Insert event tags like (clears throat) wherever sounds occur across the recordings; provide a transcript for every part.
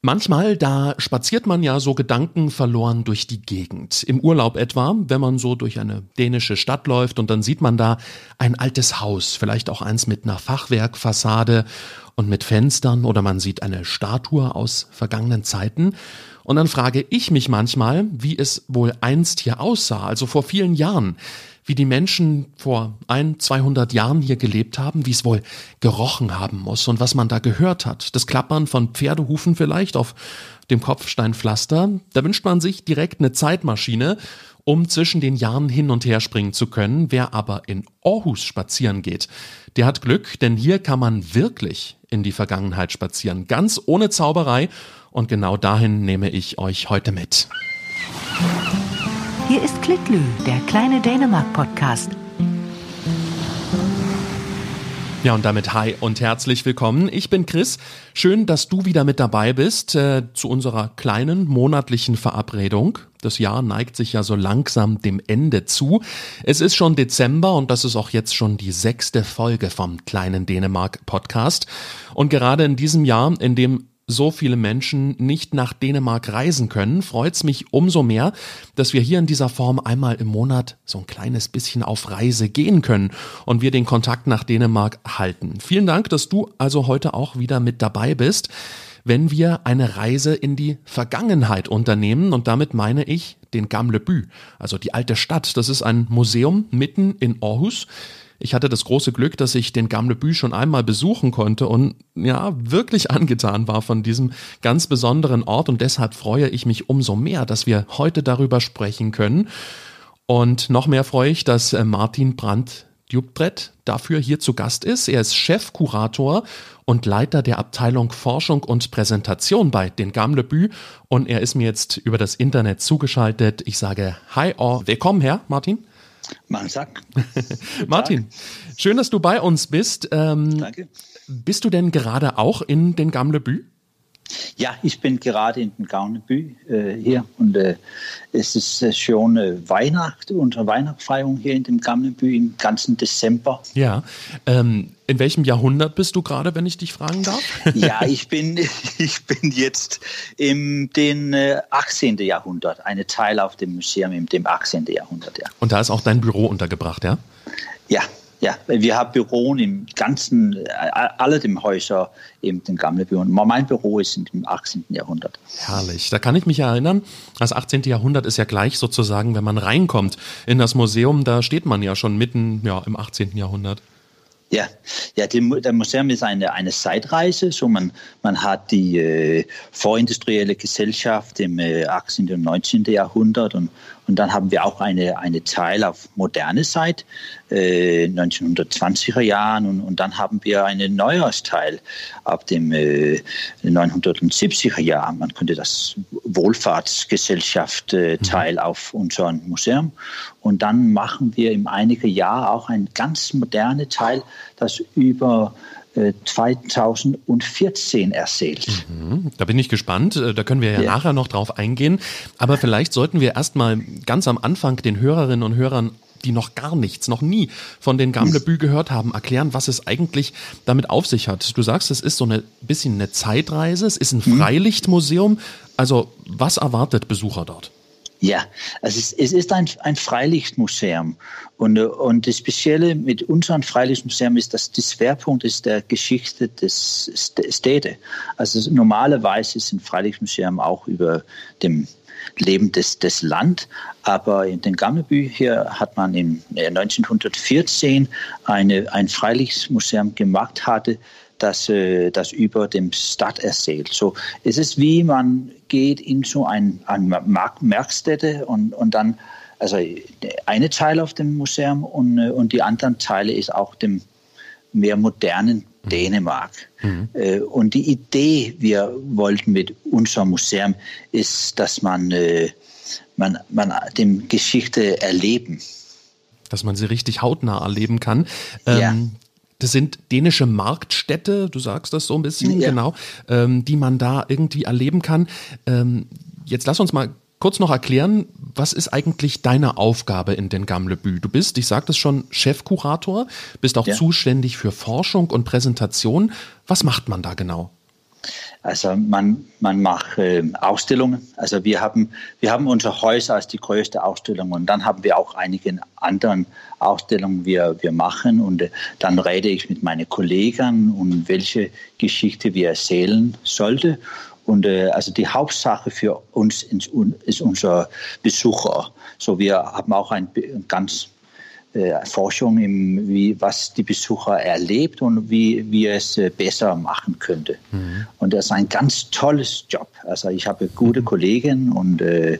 Manchmal, da spaziert man ja so gedankenverloren durch die Gegend. Im Urlaub etwa, wenn man so durch eine dänische Stadt läuft und dann sieht man da ein altes Haus, vielleicht auch eins mit einer Fachwerkfassade und mit Fenstern oder man sieht eine Statue aus vergangenen Zeiten. Und dann frage ich mich manchmal, wie es wohl einst hier aussah, also vor vielen Jahren wie die Menschen vor ein, 200 Jahren hier gelebt haben, wie es wohl gerochen haben muss und was man da gehört hat. Das Klappern von Pferdehufen vielleicht auf dem Kopfsteinpflaster. Da wünscht man sich direkt eine Zeitmaschine, um zwischen den Jahren hin und her springen zu können. Wer aber in Aarhus spazieren geht, der hat Glück, denn hier kann man wirklich in die Vergangenheit spazieren, ganz ohne Zauberei. Und genau dahin nehme ich euch heute mit. Hier ist Klitlü, der kleine Dänemark-Podcast. Ja, und damit hi und herzlich willkommen. Ich bin Chris. Schön, dass du wieder mit dabei bist äh, zu unserer kleinen monatlichen Verabredung. Das Jahr neigt sich ja so langsam dem Ende zu. Es ist schon Dezember und das ist auch jetzt schon die sechste Folge vom kleinen Dänemark Podcast. Und gerade in diesem Jahr, in dem so viele Menschen nicht nach Dänemark reisen können, freut es mich umso mehr, dass wir hier in dieser Form einmal im Monat so ein kleines bisschen auf Reise gehen können und wir den Kontakt nach Dänemark halten. Vielen Dank, dass du also heute auch wieder mit dabei bist, wenn wir eine Reise in die Vergangenheit unternehmen und damit meine ich den Gamle Bü, also die alte Stadt. Das ist ein Museum mitten in Aarhus ich hatte das große Glück, dass ich den Gamle Bü schon einmal besuchen konnte und ja, wirklich angetan war von diesem ganz besonderen Ort und deshalb freue ich mich umso mehr, dass wir heute darüber sprechen können. Und noch mehr freue ich, dass äh, Martin Brandt Dubbrett dafür hier zu Gast ist. Er ist Chefkurator und Leiter der Abteilung Forschung und Präsentation bei den Gamle Bü und er ist mir jetzt über das Internet zugeschaltet. Ich sage Hi, oh, willkommen Herr Martin. Man sagt. (laughs) Martin, schön, dass du bei uns bist. Ähm, Danke. Bist du denn gerade auch in den Gamlebü? Ja, ich bin gerade in den Gaunebü äh, hier und äh, es ist äh, schon äh, Weihnacht, unsere Weihnachtsfeierung hier in dem Gaunebü im ganzen Dezember. Ja, ähm, in welchem Jahrhundert bist du gerade, wenn ich dich fragen darf? (laughs) ja, ich bin, (laughs) ich bin jetzt im den 18. Äh, Jahrhundert, eine Teil auf dem Museum im dem 18. Jahrhundert, ja. Und da ist auch dein Büro untergebracht, ja? Ja, ja, wir haben Büros im ganzen, äh, alle dem Häuser eben den Gammelbüro. Mein Büro ist im 18. Jahrhundert. Herrlich. Da kann ich mich erinnern, das 18. Jahrhundert ist ja gleich sozusagen, wenn man reinkommt in das Museum, da steht man ja schon mitten ja, im 18. Jahrhundert. Ja, ja die, der Museum ist eine, eine Zeitreise. So man, man hat die äh, vorindustrielle Gesellschaft im äh, 18. und 19. Jahrhundert und, und dann haben wir auch eine, eine Teil auf moderne Zeit, äh, 1920er Jahren und, und dann haben wir einen Neujahrsteil ab dem äh, 970er Jahr. Man könnte das Wohlfahrtsgesellschaft äh, mhm. Teil auf unserem Museum. Und dann machen wir im einigen Jahr auch ein ganz moderne Teil, das über 2014 äh, erzählt. Mhm, da bin ich gespannt. Äh, da können wir ja, ja, nachher noch drauf eingehen. Aber vielleicht sollten wir erstmal ganz am Anfang den Hörerinnen und Hörern die noch gar nichts, noch nie von den Gamlebü gehört haben, erklären, was es eigentlich damit auf sich hat. Du sagst, es ist so ein bisschen eine Zeitreise, es ist ein mhm. Freilichtmuseum. Also was erwartet Besucher dort? Ja, also es, es ist ein, ein Freilichtmuseum. Und, und das Spezielle mit unserem Freilichtmuseum ist, dass der Schwerpunkt ist der Geschichte des Städte. Also normalerweise ist ein Freilichtmuseum auch über dem Leben des, des Land. Aber in den Gammelbü hier hat man in 1914 eine, ein Freilichtmuseum gemacht hatte, das, äh, das über dem Stadt erzählt. So, es ist wie man geht in so ein, ein Mark Merkstätte und, und dann, also eine Teil auf dem Museum und, und die anderen Teile ist auch dem mehr modernen mhm. Dänemark. Mhm. Äh, und die Idee, wir wollten mit unserem Museum, ist, dass man, man, man dem Geschichte erleben. Dass man sie richtig hautnah erleben kann. Ja. Ähm, das sind dänische Marktstädte, du sagst das so ein bisschen, ja. genau, ähm, die man da irgendwie erleben kann. Ähm, jetzt lass uns mal kurz noch erklären, was ist eigentlich deine Aufgabe in den Gamlebü? Du bist, ich sagte es schon, Chefkurator, bist auch ja. zuständig für Forschung und Präsentation. Was macht man da genau? Also man, man macht äh, Ausstellungen. Also wir haben, wir haben unsere Häuser als die größte Ausstellung und dann haben wir auch einige andere Ausstellungen, wir, wir machen und äh, dann rede ich mit meinen Kollegen und welche Geschichte wir erzählen sollte. Und äh, also die Hauptsache für uns ist unser Besucher. So wir haben auch ein ganz äh, Forschung, im, wie, was die Besucher erlebt und wie wir es äh, besser machen könnte. Mhm. Und das ist ein ganz tolles Job. Also ich habe gute mhm. Kollegen und äh,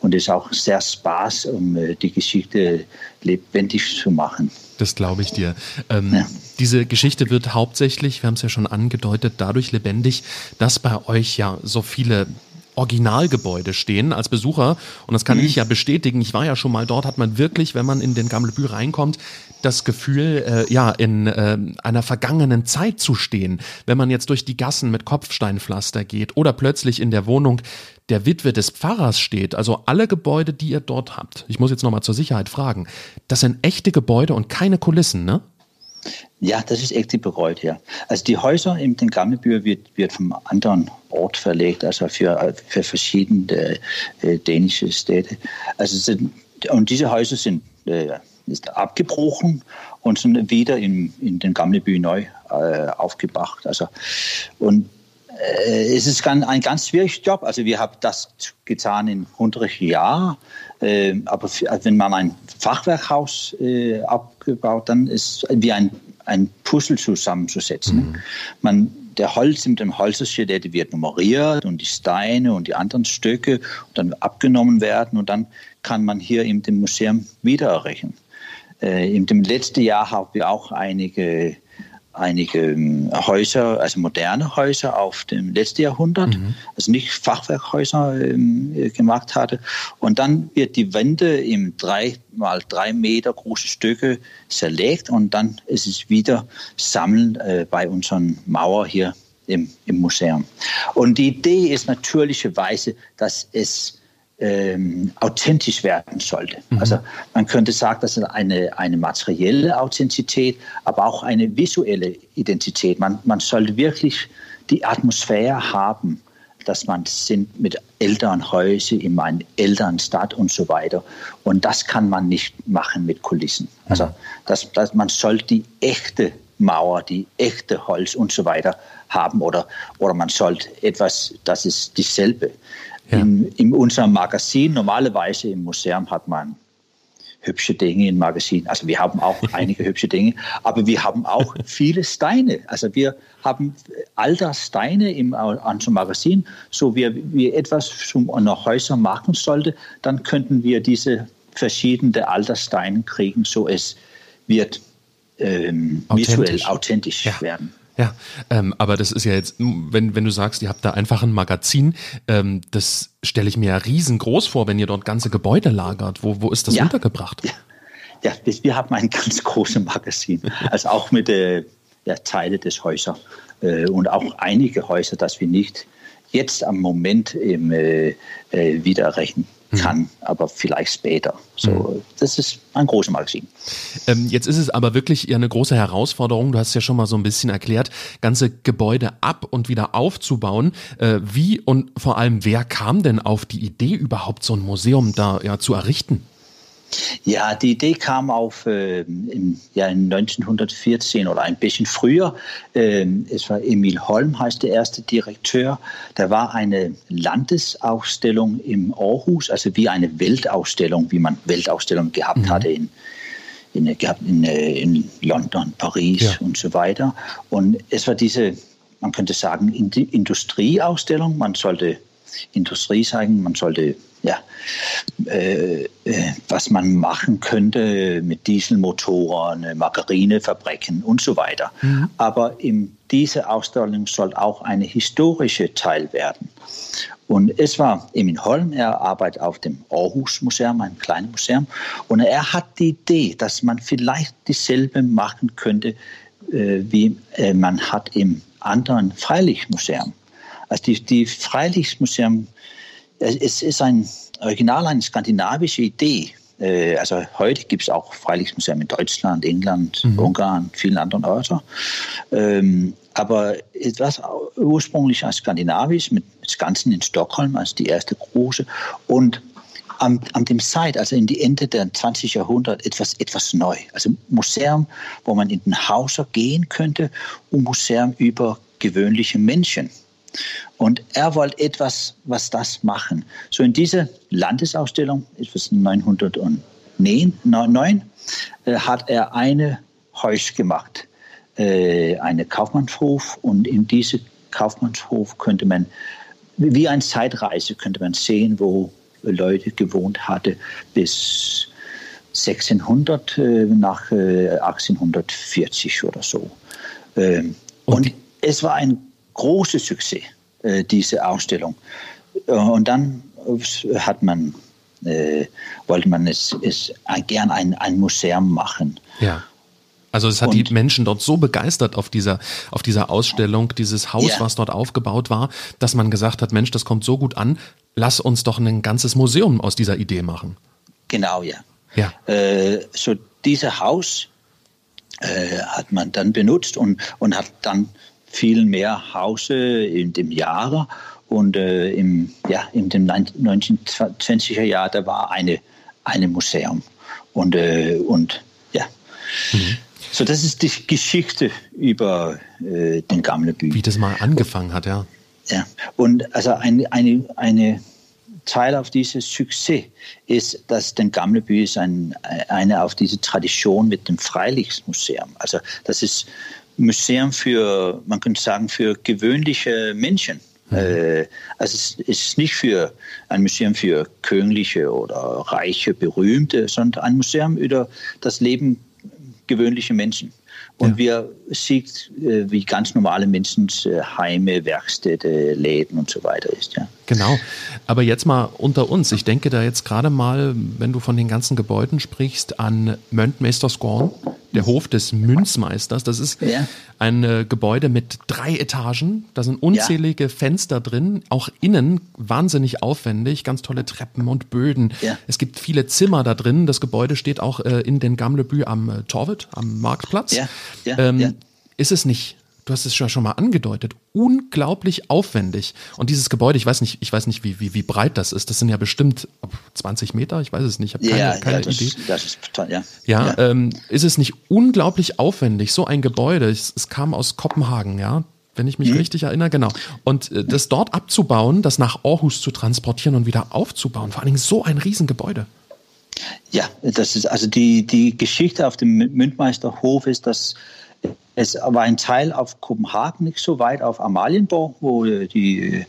und es ist auch sehr Spaß, um äh, die Geschichte lebendig zu machen. Das glaube ich dir. Ähm, ja. Diese Geschichte wird hauptsächlich, wir haben es ja schon angedeutet, dadurch lebendig, dass bei euch ja so viele Originalgebäude stehen als Besucher. Und das kann mhm. ich ja bestätigen. Ich war ja schon mal dort, hat man wirklich, wenn man in den Gammelbü reinkommt, das Gefühl, äh, ja, in äh, einer vergangenen Zeit zu stehen. Wenn man jetzt durch die Gassen mit Kopfsteinpflaster geht oder plötzlich in der Wohnung der Witwe des Pfarrers steht, also alle Gebäude, die ihr dort habt. Ich muss jetzt nochmal zur Sicherheit fragen. Das sind echte Gebäude und keine Kulissen, ne? Ja, das ist echt bereut, ja. Also die Häuser in den Gammelbühr wird, wird vom anderen Ort verlegt, also für, für verschiedene äh, dänische Städte. Also sind, und diese Häuser sind äh, abgebrochen und sind wieder in, in den Gammelbühr neu äh, aufgebracht. Also, und äh, es ist ein ganz schwieriger Job. Also wir haben das getan in 100 Jahren. Äh, aber wenn man ein Fachwerkhaus äh, abgebaut, dann ist es wie ein, ein Puzzle zusammenzusetzen. Mhm. Man, der Holz in dem Holzskelett wird nummeriert und die Steine und die anderen Stücke dann abgenommen werden und dann kann man hier dem Museum wiedererrichten. Äh, in dem letzten Jahr haben wir auch einige einige ähm, Häuser, also moderne Häuser auf dem letzten Jahrhundert, mhm. also nicht Fachwerkhäuser ähm, gemacht hatte. Und dann wird die Wände im drei mal drei Meter große Stücke zerlegt und dann ist es wieder Sammeln äh, bei unseren Mauer hier im, im Museum. Und die Idee ist natürlicherweise, dass es ähm, authentisch werden sollte. Mhm. Also man könnte sagen, das ist eine, eine materielle Authentizität, aber auch eine visuelle Identität. Man, man sollte wirklich die Atmosphäre haben, dass man sind mit Elternhäusern in einer Elternstadt und so weiter. Und das kann man nicht machen mit Kulissen. Also mhm. das, das, man sollte die echte Mauer, die echte Holz und so weiter haben oder, oder man sollte etwas, das ist dieselbe. Ja. In, in unserem Magazin, normalerweise im Museum hat man hübsche Dinge im Magazin. Also wir haben auch (laughs) einige hübsche Dinge, aber wir haben auch viele Steine. Also wir haben alter Steine im unserem Magazin. So wie wir etwas zum einer Häuser machen sollte, dann könnten wir diese verschiedenen alter Steine kriegen, so es wird ähm, authentisch. visuell authentisch ja. werden. Ja, ähm, aber das ist ja jetzt, wenn, wenn du sagst, ihr habt da einfach ein Magazin, ähm, das stelle ich mir ja riesengroß vor, wenn ihr dort ganze Gebäude lagert. Wo, wo ist das ja. untergebracht? Ja. ja, wir haben ein (laughs) ganz großes Magazin, also auch mit äh, der Teile des Häusers äh, und auch einige Häuser, dass wir nicht jetzt am Moment im, äh, äh widerrechnen. Kann, mhm. aber vielleicht später. So, mhm. das ist ein großes Magazin. Ähm, jetzt ist es aber wirklich ja eine große Herausforderung. Du hast ja schon mal so ein bisschen erklärt, ganze Gebäude ab und wieder aufzubauen. Äh, wie und vor allem, wer kam denn auf die Idee, überhaupt so ein Museum da ja zu errichten? Ja, die Idee kam auf äh, im Jahr 1914 oder ein bisschen früher. Ähm, es war Emil Holm, heißt der erste Direktor. Da war eine Landesausstellung im Aarhus, also wie eine Weltausstellung, wie man Weltausstellungen gehabt mhm. hatte in, in, in, in London, Paris ja. und so weiter. Und es war diese, man könnte sagen, Industrieausstellung. Man sollte Industrie zeigen, man sollte ja, äh, äh, was man machen könnte mit Dieselmotoren, Margarinefabriken und so weiter. Mhm. Aber in diese Ausstellung soll auch eine historische Teil werden. Und es war Emin Holm, er arbeitet auf dem Aarhus Museum, einem kleinen Museum, und er hat die Idee, dass man vielleicht dieselbe machen könnte, äh, wie äh, man hat im anderen Freilichtmuseum. Also die, die Freilichtmuseum es ist ein Original eine skandinavische Idee. äh, also heute gibt es auch Freilichtmuseum in Deutschland, England, mhm. Ungarn, vielen anderen Orten. Ähm, aber etwas ursprünglich als skandinavisch mit Skansen in Stockholm als die erste große und an, an dem Zeit, also in die Ende der 20. Jahrhundert, etwas, etwas neu. Also Museum, wo man in den Hauser gehen könnte und Museum über gewöhnliche Menschen. Und er wollte etwas, was das machen. So in dieser Landesausstellung, etwas 909, äh, hat er eine Haus gemacht, äh, eine Kaufmannshof. Und in diesem Kaufmannshof könnte man, wie eine Zeitreise, könnte man sehen, wo Leute gewohnt hatte bis 1600 äh, nach äh, 1840 oder so. Ähm, und, und es war ein großer Success, äh, diese Ausstellung. Äh, und dann hat man, äh, wollte man es, es gern ein, ein Museum machen. Ja. Also es hat und, die Menschen dort so begeistert auf dieser, auf dieser Ausstellung, dieses Haus, ja. was dort aufgebaut war, dass man gesagt hat, Mensch, das kommt so gut an, lass uns doch ein ganzes Museum aus dieser Idee machen. Genau, ja. ja. Äh, so dieses Haus äh, hat man dann benutzt und, und hat dann viel mehr Hause in dem Jahr und äh, im, ja, in dem 1920er Jahr, da war eine, eine Museum und, äh, und ja. Mhm. So, das ist die Geschichte über äh, den Gamlebü. Wie das mal angefangen hat, ja. Ja, und also eine, eine, eine Teil auf dieses Succès ist, dass den Gamlebü ist ein, eine auf diese Tradition mit dem Freilichtmuseum. Also das ist Museum für, man könnte sagen, für gewöhnliche Menschen. Mhm. Äh, also es ist nicht für ein Museum für königliche oder reiche, berühmte, sondern ein Museum über das Leben gewöhnlicher Menschen. Und ja. wir sieht, äh, wie ganz normale Menschen äh, Heime, Werkstätte, Läden und so weiter ist. Ja. Genau. Aber jetzt mal unter uns. Ich denke da jetzt gerade mal, wenn du von den ganzen Gebäuden sprichst, an Möntmeisterskorn, der Hof des Münzmeisters. Das ist ja. ein äh, Gebäude mit drei Etagen. Da sind unzählige ja. Fenster drin, auch innen wahnsinnig aufwendig, ganz tolle Treppen und Böden. Ja. Es gibt viele Zimmer da drin. Das Gebäude steht auch äh, in den Gamlebü am äh, Torwit, am Marktplatz. Ähm, ist es nicht du hast es ja schon mal angedeutet, unglaublich aufwendig. Und dieses Gebäude, ich weiß nicht, ich weiß nicht, wie, wie, wie breit das ist. Das sind ja bestimmt 20 Meter, ich weiß es nicht, ich habe keine, ja, keine ja, das, Idee. Das ist total, ja. Ja, ja. Ähm, ist es nicht unglaublich aufwendig, so ein Gebäude, es, es kam aus Kopenhagen, ja, wenn ich mich mhm. richtig erinnere, genau. Und äh, das dort abzubauen, das nach Aarhus zu transportieren und wieder aufzubauen, vor allen Dingen so ein Riesengebäude. Ja, das ist also die, die Geschichte auf dem Mündmeisterhof ist, dass es war ein Teil auf Kopenhagen, nicht so weit auf Amalienborg, wo die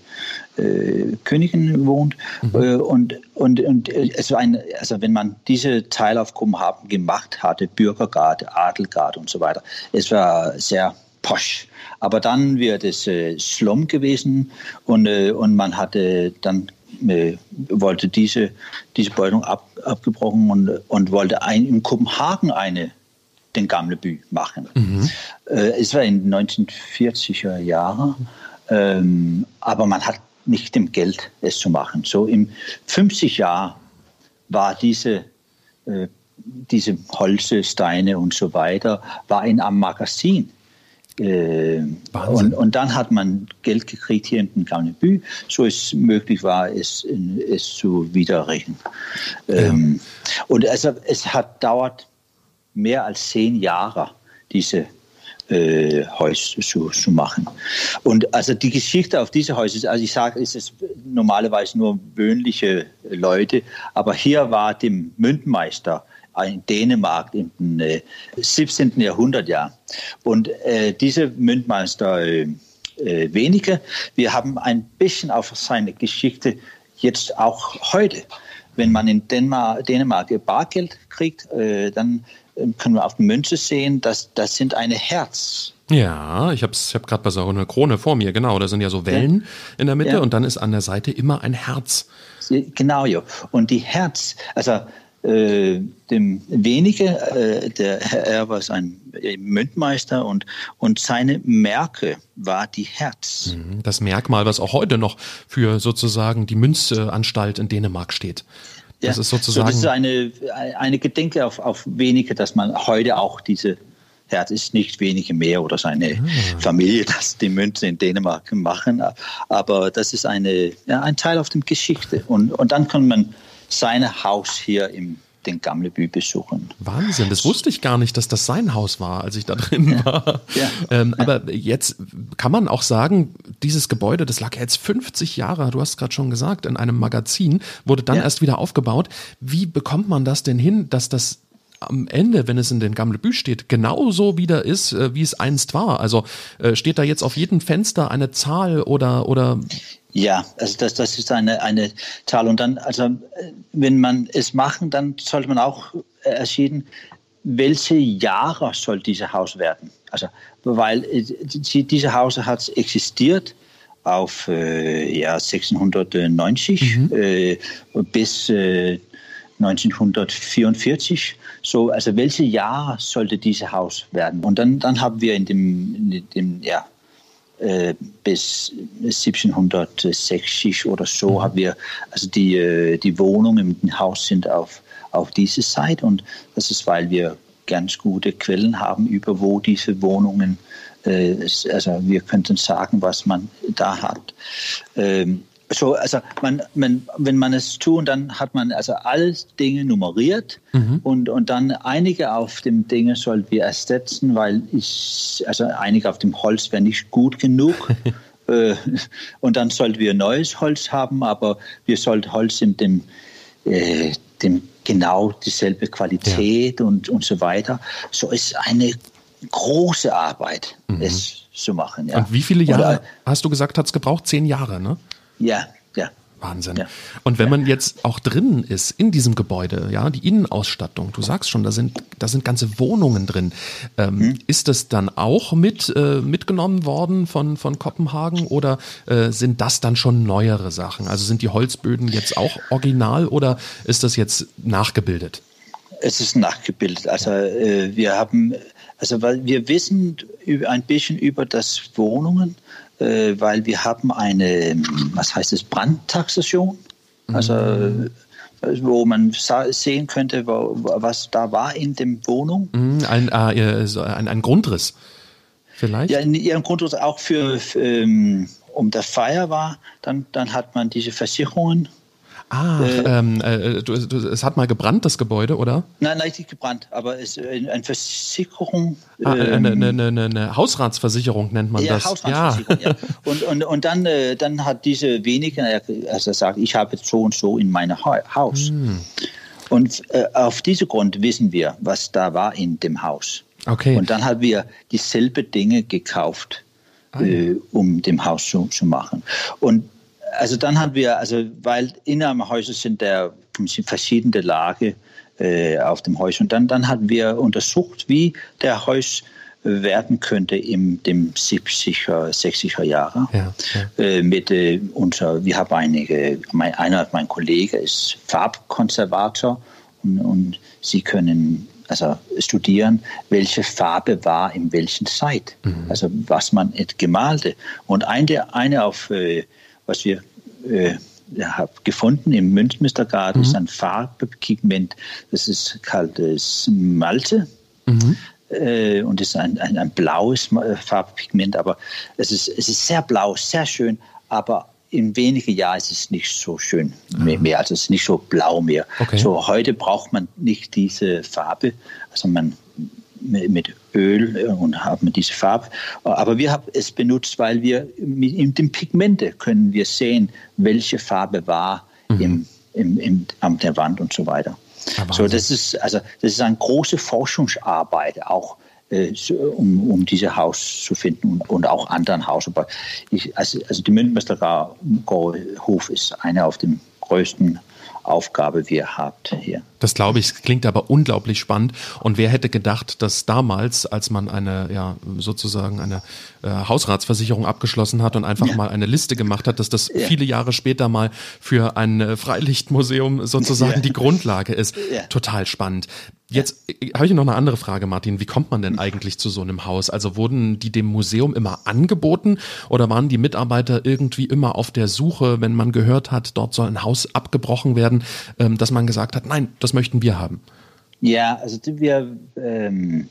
äh, Königin wohnt. Mhm. Äh, und, und, und es war ein, also wenn man diese Teil auf Kopenhagen gemacht hatte, Bürgergarde, Adelgarde und so weiter, es war sehr posch. Aber dann wird es äh, Slum gewesen und, äh, und man hatte dann äh, wollte diese, diese Beutung ab, abgebrochen und, und wollte ein, in Kopenhagen eine den Gamlebü machen. Mhm. Äh, es war in den 1940er Jahren, ähm, aber man hat nicht dem Geld, es zu machen. So im 50 Jahr war diese, äh, diese Holze, Steine und so weiter, war in einem Magazin. Äh, und, und, dann hat man Geld gekriegt hier in den Gamlebü, so es möglich war, es, es zu widerrechnen. Ja. Ähm, und also, es hat dauert mehr als zehn Jahre diese äh, Häuser zu, zu machen. Und also die Geschichte auf diese Häuser, also ich sage, es ist normalerweise nur wöhnliche Leute, aber hier war dem Mündenmeister in Dänemark im äh, 17. Jahrhundert ja. Und äh, diese Mündenmeister äh, äh, wenige, wir haben ein bisschen auf seine Geschichte jetzt auch heute. Wenn man in Dänemark, Dänemark Bargeld kriegt, äh, dann können wir auf die Münze sehen, dass das sind eine Herz. Ja, ich habe ich hab gerade so eine Krone vor mir, genau. Da sind ja so Wellen ja. in der Mitte ja. und dann ist an der Seite immer ein Herz. Genau, ja. Und die Herz, also äh, dem wenige, äh, der er war ein Münzmeister und, und seine Merke war die Herz. Mhm, das Merkmal, was auch heute noch für sozusagen die Münzanstalt in Dänemark steht. Ja. Das ist sozusagen. So, das ist eine, eine Gedenke auf, auf wenige, dass man heute auch diese ja, es ist nicht wenige mehr oder seine ah. Familie, das die Münze in Dänemark machen, aber das ist eine, ja, ein Teil auf der Geschichte. Und, und dann kann man sein Haus hier im den Gamleby besuchen. Wahnsinn, das wusste ich gar nicht, dass das sein Haus war, als ich da drin ja. war. Ja. Ähm, ja. Aber jetzt kann man auch sagen, dieses Gebäude, das lag jetzt 50 Jahre, du hast gerade schon gesagt, in einem Magazin, wurde dann erst wieder aufgebaut. Wie bekommt man das denn hin, dass das am Ende, wenn es in den Gamlebü steht, genauso wieder ist, äh, wie es einst war? Also äh, steht da jetzt auf jedem Fenster eine Zahl oder oder ja, also das, das ist eine, eine Zahl. Und dann, also wenn man es machen, dann sollte man auch äh, erschieden, welche Jahre soll dieses Haus werden? Also, weil äh, diese Haus hat existiert auf äh, ja, 1690 mhm. äh, bis äh, 1944. So, also welche Jahr sollte dieses Haus werden? Und dann, dann haben wir in dem, in dem ja, bis 1760 oder so mhm. haben wir, also die, die Wohnungen im Haus sind auf, auf diese Seite und das ist, weil wir ganz gute Quellen haben, über wo diese Wohnungen, äh, also wir könnten sagen, was man da hat. Ähm, so, also man, man, wenn man es tut, dann hat man also alle Dinge nummeriert mhm. und, und dann einige auf dem Dinge sollten wir ersetzen, weil ich, also einige auf dem Holz wäre nicht gut genug. (laughs) Äh, und dann sollten wir neues Holz haben, aber wir sollten Holz in dem, äh, dem genau dieselbe Qualität ja. und, und so weiter. So ist eine große Arbeit, mhm. es zu machen. Ja. Und wie viele Jahre, Oder, hast du gesagt, hat es gebraucht? Zehn Jahre, ne? Ja, ja. Wahnsinn. Ja. Und wenn man jetzt auch drinnen ist in diesem Gebäude, ja, die Innenausstattung, du sagst schon, da sind, da sind ganze Wohnungen drin. Ähm, hm. Ist das dann auch mit äh, mitgenommen worden von, von Kopenhagen oder äh, sind das dann schon neuere Sachen? Also sind die Holzböden jetzt auch original oder ist das jetzt nachgebildet? Es ist nachgebildet. Also äh, wir haben, also weil wir wissen ein bisschen über das Wohnungen äh, weil wir haben eine, was heißt es, Brandtaxation. Also mhm. wo man sehen könnte, wo, was da war in der Wohnung. Mhm, ein, äh, ein, ein, Grundriss vielleicht? Ja, in ihrem Grundriss auch für, für ähm, um der Feier war, dann, dann hat man diese Versicherungen Ah, äh, ähm, äh, du, du, es hat mal gebrannt, das Gebäude, oder? Nein, nein, nicht gebrannt, aber es ist eine Versicherung. Ah, ähm, eine, eine, eine, eine, Hausratsversicherung nennt man ja, das. Hausratsversicherung, ja. ja. Und, und, und dann, äh, dann hat diese wenige, also sagt, ich habe so und so in meinem Haus. Hm. Und äh, auf diesem Grund wissen wir, was da war in dem Haus. Okay. Und dann haben wir dieselbe Dinge gekauft, ah, äh, um dem Haus zu, zu machen. Und also dann haben wir, also weil innerhalb Häuser sind der verschiedene Lage äh, auf dem Haus und dann, dann haben wir untersucht, wie der Haus werden könnte in dem 70er, 60er Jahre. Ja, ja. Äh, mit äh, unser, wir haben einige, mein, einer meiner Kollegen ist Farbkonservator und, und sie können also studieren, welche Farbe war in welchen Zeit, mhm. also was man gemalte. Und eine, eine auf äh, was wir äh, habe gefunden im Münzmistergarten, mhm. ist ein Farbpigment, das ist kaltes Malte. Mhm. Äh, und ist ein, ein, ein blaues Farbpigment, aber es ist, es ist sehr blau, sehr schön, aber in wenigen Jahren ist es nicht so schön mehr, mehr also es ist nicht so blau mehr. Okay. So heute braucht man nicht diese Farbe, also man mit Öl und haben diese Farbe. Aber wir haben es benutzt, weil wir mit den Pigmente können wir sehen, welche Farbe war mhm. im, im, im, an der Wand und so weiter. so, das ist also das ist eine große Forschungsarbeit auch äh, um, um dieses Haus zu finden und, und auch anderen Haus. Aber ich, also, also die Münzmeister Hof ist einer auf dem größten Aufgabe wir habt hier. Das glaube ich, klingt aber unglaublich spannend. Und wer hätte gedacht, dass damals, als man eine, ja, sozusagen eine äh, Hausratsversicherung abgeschlossen hat und einfach ja. mal eine Liste gemacht hat, dass das ja. viele Jahre später mal für ein äh, Freilichtmuseum sozusagen ja. die Grundlage ist. Total spannend. Jetzt äh, habe ich noch eine andere Frage, Martin. Wie kommt man denn eigentlich zu so einem Haus? Also wurden die dem Museum immer angeboten oder waren die Mitarbeiter irgendwie immer auf der Suche, wenn man gehört hat, dort soll ein Haus abgebrochen werden, ähm, dass man gesagt hat, nein, das möchten wir haben? Ja, also wir, ähm,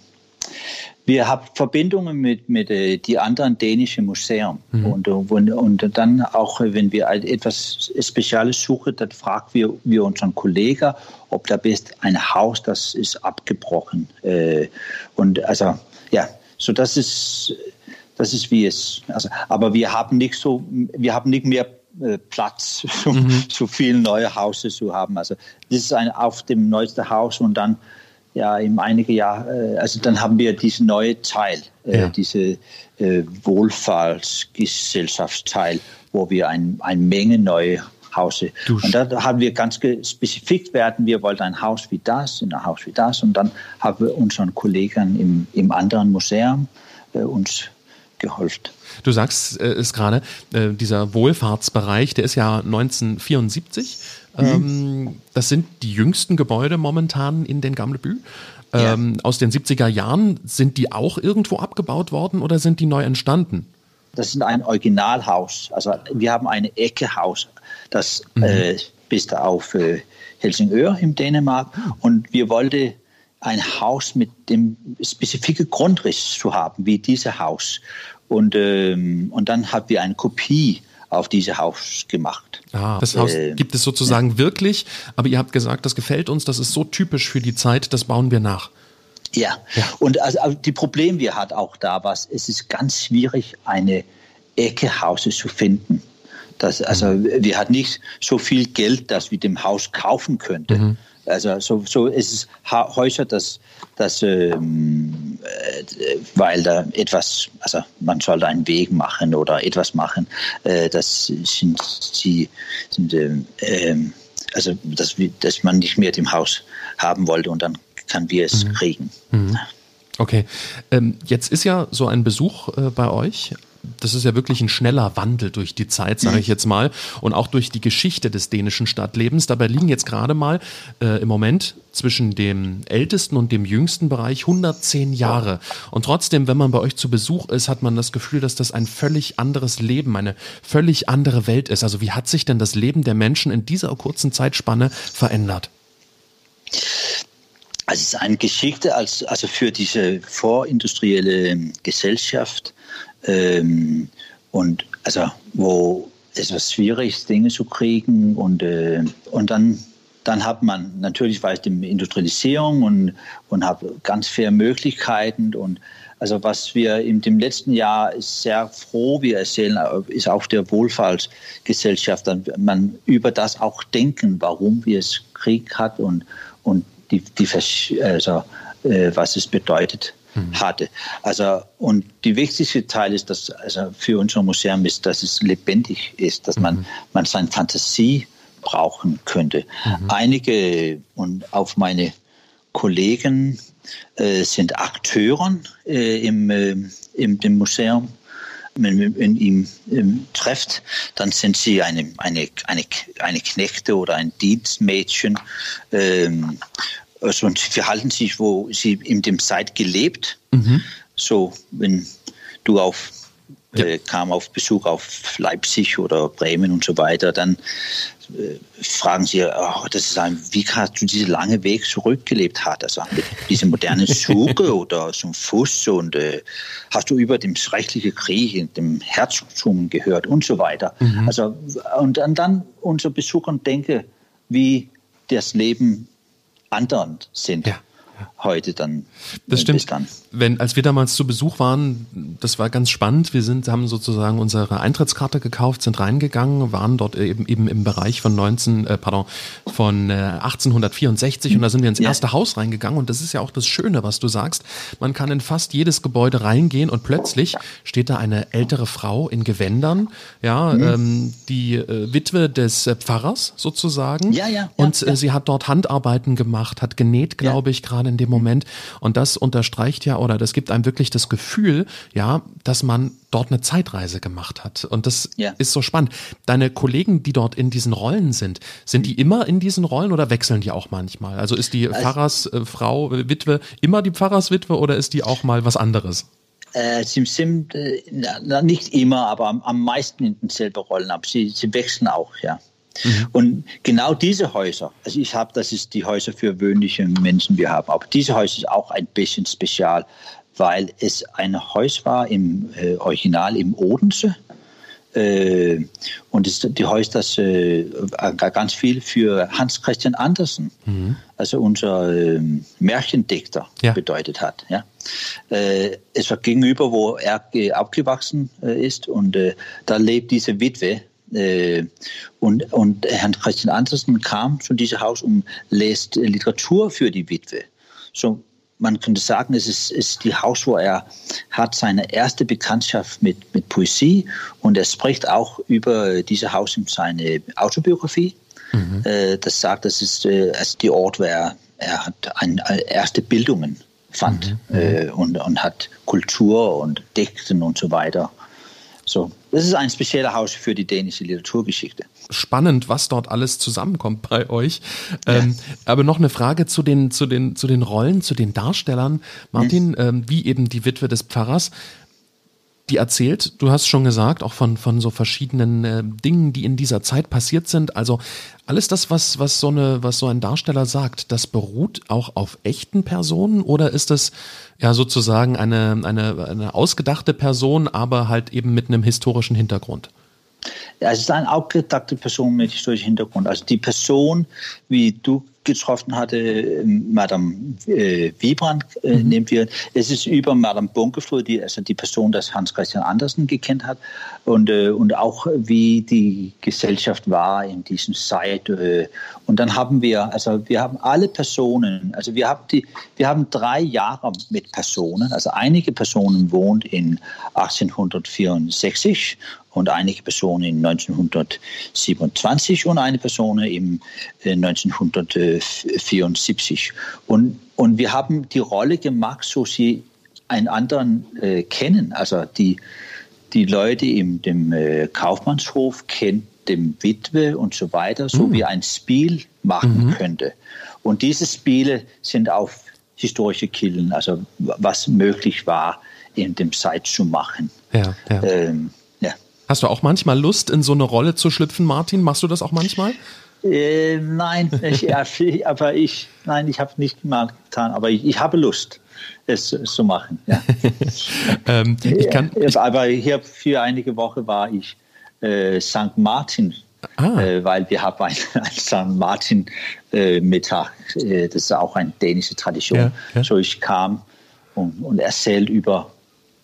wir haben Verbindungen mit, mit äh, die anderen dänischen Museen. Mhm. Und, und, und dann auch, wenn wir etwas Spezielles suchen, dann fragen wir, wir unseren Kollegen, ob da bist ein Haus, das ist abgebrochen. Äh, und also, ja, so das ist, das ist wie es, also, aber wir haben nicht so, wir haben nicht mehr äh, Platz, (laughs) so, mhm. so viele neue Häuser zu haben. Also das ist ein auf dem neuesten Haus und dann ja im einige Jahre, äh, also dann haben wir diesen neuen Teil, äh, ja. diese äh, Wohlfahrtsgesellschaftsteil, wo wir ein, eine Menge neue Hause. Und da haben wir ganz spezifisch werden, wir wollten ein Haus wie das, ein Haus wie das. Und dann haben wir unseren Kollegen im, im anderen Museum äh, uns geholfen. Du sagst äh, es gerade, äh, dieser Wohlfahrtsbereich, der ist ja 1974. Mhm. Ähm, das sind die jüngsten Gebäude momentan in den Gamlebü. Ähm, ja. Aus den 70er Jahren, sind die auch irgendwo abgebaut worden oder sind die neu entstanden? Das ist ein Originalhaus. Also wir haben ein Eckehaus, das mhm. äh, bis auf äh, Helsingør in Dänemark. Und wir wollten ein Haus mit dem spezifischen Grundriss zu haben, wie dieses Haus. Und, ähm, und dann haben wir eine Kopie auf dieses Haus gemacht. Ah, das Haus äh, gibt es sozusagen ja. wirklich, aber ihr habt gesagt, das gefällt uns, das ist so typisch für die Zeit, das bauen wir nach. Ja, ja. und also, also die Problem wir hat auch da was, es ist ganz schwierig, eine Ecke Hauses zu finden. Das, also mhm. wir hatten nicht so viel Geld, dass wir dem Haus kaufen könnten. Mhm. Also so, so ist es Häuser, dass, dass ähm, äh, weil da etwas, also man sollte einen Weg machen oder etwas machen, äh, das sind sie, sind, äh, also dass, dass man nicht mehr dem Haus haben wollte und dann kann wir es mhm. kriegen. Mhm. Okay, ähm, jetzt ist ja so ein Besuch äh, bei euch das ist ja wirklich ein schneller Wandel durch die Zeit, sage ich jetzt mal, und auch durch die Geschichte des dänischen Stadtlebens. Dabei liegen jetzt gerade mal äh, im Moment zwischen dem ältesten und dem jüngsten Bereich 110 Jahre. Und trotzdem, wenn man bei euch zu Besuch ist, hat man das Gefühl, dass das ein völlig anderes Leben, eine völlig andere Welt ist. Also wie hat sich denn das Leben der Menschen in dieser kurzen Zeitspanne verändert? Also es ist eine Geschichte als, also für diese vorindustrielle Gesellschaft ähm, und also wo es was schwierig Dinge zu kriegen und, äh, und dann dann hat man natürlich weiß die Industrialisierung und, und hat ganz viele Möglichkeiten und also was wir in dem letzten Jahr sehr froh, wir erzählen, ist auch der Wohlfahrtsgesellschaft, dass man über das auch denken, warum wir es Krieg hat und, und die, die also, äh, was es bedeutet mhm. hatte. Also, und die wichtigste Teil ist, dass also für unser Museum ist, dass es lebendig ist, dass man, mhm. man seine Fantasie brauchen könnte. Mhm. Einige und auf meine Kollegen äh, sind Akteuren äh, im, äh, im dem Museum. Wenn man ihn ähm, trifft, dann sind sie eine, eine, eine, eine Knechte oder ein Dienstmädchen. Ähm, also, und sie verhalten sich, wo sie in dem Zeit gelebt. Mhm. So, wenn du auf ja. äh, kam auf Besuch auf Leipzig oder Bremen und so weiter, dann äh, fragen sie, oh, das ist ein, wie hast du diesen langen Weg zurückgelebt hat, also mit diesem modernen Zuge (laughs) oder so einem Fuß und äh, hast du über den schrecklichen Krieg in dem Herzogtum gehört und so weiter. Mhm. Also und, und dann unser Besucher denke, wie das Leben anderen sind. Ja heute dann. Das stimmt. Dann. Wenn, als wir damals zu Besuch waren, das war ganz spannend. Wir sind, haben sozusagen unsere Eintrittskarte gekauft, sind reingegangen, waren dort eben, eben im Bereich von 19, äh, pardon, von äh, 1864 und da sind wir ins erste ja. Haus reingegangen und das ist ja auch das Schöne, was du sagst. Man kann in fast jedes Gebäude reingehen und plötzlich steht da eine ältere Frau in Gewändern, ja, mhm. ähm, die äh, Witwe des äh, Pfarrers sozusagen. Ja, ja. ja und ja. sie hat dort Handarbeiten gemacht, hat genäht, glaube ich, gerade in dem Moment. Und das unterstreicht ja oder das gibt einem wirklich das Gefühl, ja, dass man dort eine Zeitreise gemacht hat. Und das ja. ist so spannend. Deine Kollegen, die dort in diesen Rollen sind, sind die immer in diesen Rollen oder wechseln die auch manchmal? Also ist die also, Pfarrersfrau, äh, Witwe immer die Pfarrerswitwe oder ist die auch mal was anderes? Äh, sie sind äh, nicht immer, aber am, am meisten in denselben Rollen ab. Sie, sie wechseln auch, ja. Mhm. Und genau diese Häuser, also ich habe, das ist die Häuser für gewöhnliche Menschen, wir haben, aber diese Häuser ist auch ein bisschen spezial, weil es ein Haus war im äh, Original im Odense. Äh, und es, die Häuser das äh, ganz viel für Hans Christian Andersen, mhm. also unser äh, Märchendichter, ja. bedeutet hat. Ja. Äh, es war gegenüber, wo er aufgewachsen äh, ist und da lebt diese Witwe äh, und, und Herrn Christian Andersen kam zu diesem Haus und lässt Literatur für die Witwe. So, man könnte sagen, es ist, ist die Haus, wo er hat seine erste Bekanntschaft mit, mit Poesie und er spricht auch über dieses Haus in seine Autobiografie. Mhm. Äh, das sagt, das ist äh, also die Ort, wo er, er hat ein, erste Bildungen fand mhm. äh, und, und hat Kultur und Dichten und so weiter das ist ein spezieller Haus für die dänische Literaturgeschichte. Spannend, was dort alles zusammenkommt bei euch. Ja. Ähm, aber noch eine Frage zu den, zu, den, zu den Rollen, zu den Darstellern. Martin, mhm. ähm, wie eben die Witwe des Pfarrers die erzählt, du hast schon gesagt, auch von, von so verschiedenen äh, Dingen, die in dieser Zeit passiert sind. Also alles das, was, was, so eine, was so ein Darsteller sagt, das beruht auch auf echten Personen oder ist das ja sozusagen eine, eine, eine ausgedachte Person, aber halt eben mit einem historischen Hintergrund? Ja, es ist eine ausgedachte Person mit historischem Hintergrund. Also die Person, wie du getroffen hatte, ähm, Madame äh, Wiebrand, äh, mhm. nehmen wir. Es ist über Madame Bunkeflur, die, also die Person, das Hans Christian Andersen gekannt hat und, äh, und auch wie die Gesellschaft war in diesem Zeit. Äh, und dann haben wir, also wir haben alle Personen, also wir haben die, wir haben drei Jahre mit Personen, also einige Personen wohnt in 1864 und einige Personen in 1927 und eine Person im 1974. Äh, und, und wir haben die Rolle gemacht, so sie einen anderen äh, kennen. Also die, die Leute im dem, äh, Kaufmannshof kennen dem Witwe und so weiter, so mhm. wie ein Spiel machen mhm. könnte. Und diese Spiele sind auf historische Killen, also was möglich war, in dem Zeit zu machen. Ja, ja. Ähm, Hast du auch manchmal Lust, in so eine Rolle zu schlüpfen, Martin? Machst du das auch manchmal? Äh, nein, (laughs) ich, aber ich, nein, ich habe nicht mal getan, aber ich, ich habe Lust, es zu machen. Ja. (laughs) ähm, ich kann, ich, aber hier für einige Wochen war ich äh, St. Martin, ah. äh, weil wir haben ein, (laughs) ein St. Martin äh, Mittag. Äh, das ist auch eine dänische Tradition. Ja, ja. So ich kam und, und erzählt über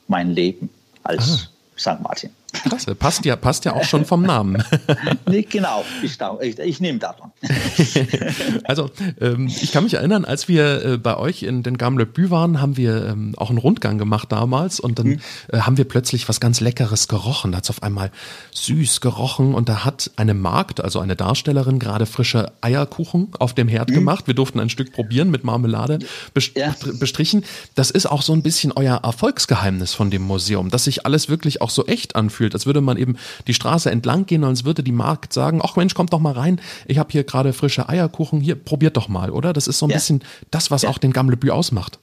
mein Leben als ah. St. Martin. Klasse, passt ja, passt ja auch schon vom Namen. (laughs) Nicht genau, ich, ich, ich nehme davon. (laughs) also, ähm, ich kann mich erinnern, als wir äh, bei euch in den Gamle Bü waren, haben wir ähm, auch einen Rundgang gemacht damals und dann mhm. äh, haben wir plötzlich was ganz Leckeres gerochen. Da hat es auf einmal süß gerochen und da hat eine Magd, also eine Darstellerin, gerade frische Eierkuchen auf dem Herd mhm. gemacht. Wir durften ein Stück probieren mit Marmelade best ja. bestrichen. Das ist auch so ein bisschen euer Erfolgsgeheimnis von dem Museum, dass sich alles wirklich auch so echt anfühlt anfühlt, als würde man eben die Straße entlang gehen und als würde die Markt sagen, ach Mensch, kommt doch mal rein, ich habe hier gerade frische Eierkuchen, hier, probiert doch mal, oder? Das ist so ein ja. bisschen das, was ja. auch den Gamlebü ausmacht.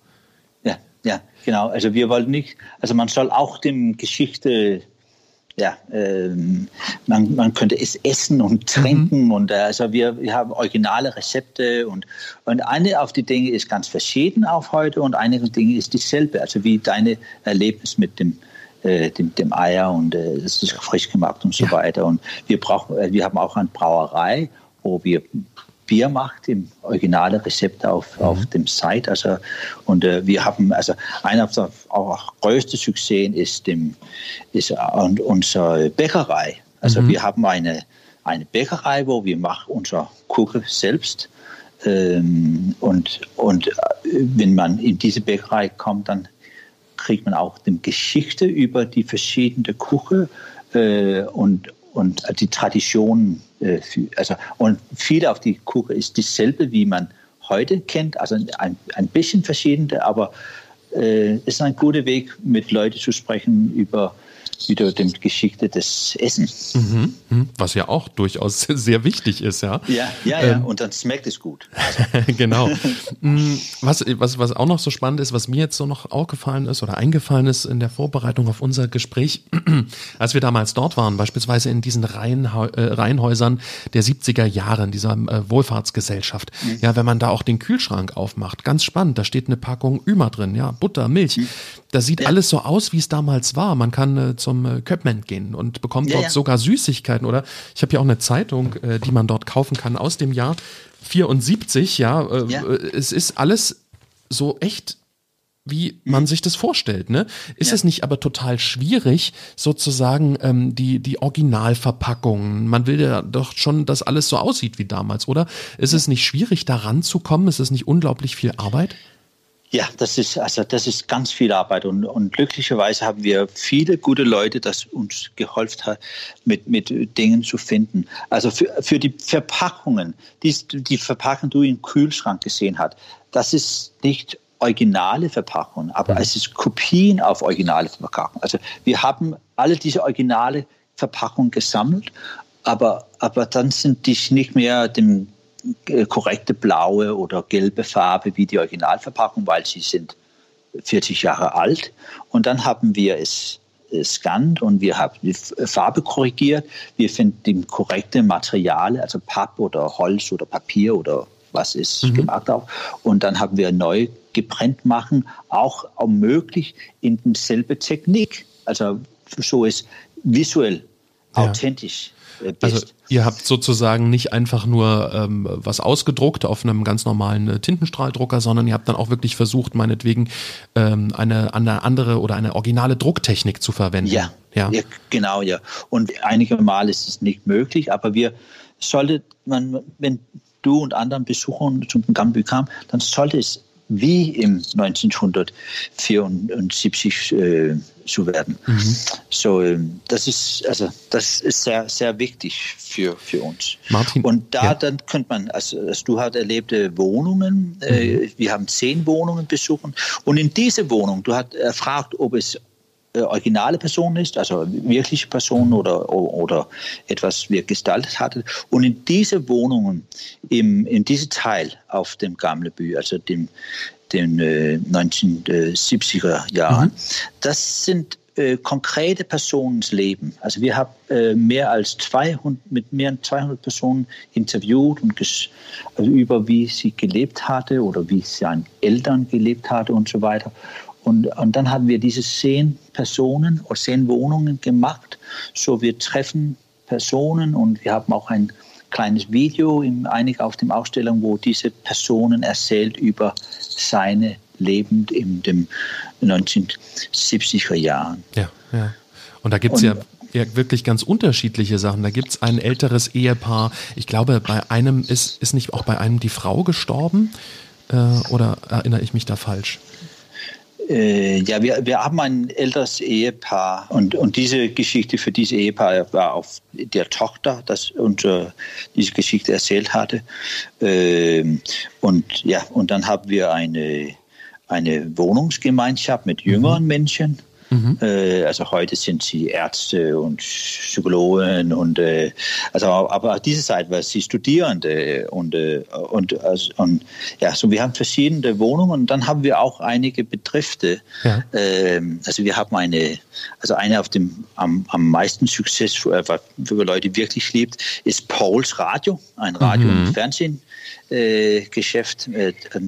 Ja, ja, genau. Also wir wollen nicht, also man soll auch dem Geschichte ja, ähm, man, man könnte es essen und trinken mhm. und äh, also wir, wir haben originale Rezepte und, und eine auf die Dinge ist ganz verschieden auf heute und einige Dinge ist dieselbe, also wie deine Erlebnis mit dem äh, dem, dem, Eier und äh, es ist frisch gemacht und so ja. weiter. Und wir brauchen, äh, wir haben auch eine Brauerei, wo wir Bier macht im originale Rezept auf, mhm. auf dem Site. Also, und äh, wir haben, also einer der auch größten Success ist, dem, ist äh, unsere Bäckerei. Also mhm. wir haben eine, eine Bäckerei, wo wir machen unser Kuchen selbst. Ähm, und, und wenn man in diese Bäckerei kommt, dann kriegt man auch die Geschichte über die verschiedenen Küche äh, und, und die Traditionen. Äh, also, und viel auf die Küche ist dieselbe, wie man heute kennt. Also ein, ein bisschen verschiedene, aber äh, ist ein guter Weg, mit Leuten zu sprechen über wieder dem Geschichte des Essens. Mhm, mhm. was ja auch durchaus (laughs) sehr wichtig ist, ja. Ja, ja, ja. Ähm, und dann schmeckt es gut. (laughs) genau. Mm, was, was, was auch noch so spannend ist, was mir jetzt so noch aufgefallen ist oder eingefallen ist in der Vorbereitung auf unser Gespräch, (clears throat) als wir damals dort waren, beispielsweise in diesen Reihenha äh, Reihenhäusern der 70er Jahre, in dieser äh, Wohlfahrtsgesellschaft. Mhm. Ja, wenn man da auch den Kühlschrank aufmacht, ganz spannend, da steht eine Packung Ümer drin, ja, Butter, Milch. Mhm. Das sieht ja. alles so aus, wie es damals war. Man kann äh, zum äh, Köpman gehen und bekommt ja, dort ja. sogar Süßigkeiten, oder? Ich habe ja auch eine Zeitung, äh, die man dort kaufen kann aus dem Jahr 74, ja. Äh, ja. Äh, es ist alles so echt wie man mhm. sich das vorstellt, ne? Ist ja. es nicht aber total schwierig, sozusagen ähm, die die Originalverpackungen? Man will ja doch schon, dass alles so aussieht wie damals, oder? Ist es nicht schwierig, da ranzukommen? Ist es nicht unglaublich viel Arbeit? Ja, das ist, also das ist ganz viel Arbeit und, und glücklicherweise haben wir viele gute Leute, das uns geholfen hat, mit, mit Dingen zu finden. Also für, für die Verpackungen, die, die Verpackung, die du im Kühlschrank gesehen hast, das ist nicht originale Verpackungen, aber mhm. es ist Kopien auf originale Verpackungen. Also wir haben alle diese originale Verpackungen gesammelt, aber, aber dann sind die nicht mehr dem korrekte blaue oder gelbe Farbe wie die Originalverpackung, weil sie sind 40 Jahre alt. Und dann haben wir es scannt und wir haben die Farbe korrigiert. Wir finden die korrekte Material, also Papp oder Holz oder Papier oder was ist mhm. gemacht auch. Und dann haben wir neu gebrennt machen, auch, auch möglich in derselben Technik. Also so ist visuell ja. authentisch äh, also ihr habt sozusagen nicht einfach nur ähm, was ausgedruckt auf einem ganz normalen äh, Tintenstrahldrucker, sondern ihr habt dann auch wirklich versucht, meinetwegen ähm, eine, eine andere oder eine originale Drucktechnik zu verwenden. Ja, ja. ja genau, ja. Und einige Mal ist es nicht möglich, aber wir sollte man, wenn du und anderen Besucher zum Gambü kamen, dann sollte es wie im 1974 äh, zu werden. Mhm. So, äh, das ist also das ist sehr sehr wichtig für für uns. Martin, und da ja. dann könnte man, also, also du hast erlebte Wohnungen. Äh, mhm. wir haben zehn Wohnungen besuchen und in diese Wohnung, du hast erfragt, ob es äh, originale Person ist, also wirkliche Person oder, oder etwas wir gestaltet hatten. Und in diese Wohnungen, im, in diesem Teil auf dem Gamlebü, also dem, den äh, 1970er Jahren, mhm. das sind äh, konkrete Personenleben. Also wir haben äh, mehr als 200, mit mehr als 200 Personen interviewt und also über wie sie gelebt hatte oder wie seine Eltern gelebt hatte und so weiter. Und, und dann haben wir diese zehn Personen oder zehn Wohnungen gemacht. So wir treffen Personen und wir haben auch ein kleines Video im einig auf dem Ausstellung, wo diese Personen erzählt über seine Leben in den 1970er Jahren. Ja, ja. Und da gibt es ja ja wirklich ganz unterschiedliche Sachen. Da gibt es ein älteres Ehepaar. Ich glaube, bei einem ist, ist nicht auch bei einem die Frau gestorben. Äh, oder erinnere ich mich da falsch? Äh, ja, wir, wir haben ein älteres Ehepaar und, und diese Geschichte für dieses Ehepaar war auf der Tochter, das uns äh, diese Geschichte erzählt hatte. Ähm, und ja, und dann haben wir eine, eine Wohnungsgemeinschaft mit jüngeren mhm. Menschen Mhm. Äh, also heute sind sie Ärzte und Psychologen und äh, also aber diese Zeit war sie Studierende und äh, und, also, und ja so wir haben verschiedene Wohnungen und dann haben wir auch einige Betrifte. Ja. Ähm, also wir haben eine also eine auf dem am, am meisten Success für, für Leute wirklich liebt ist Pauls Radio, ein Radio mhm. und Fernsehen. Geschäft.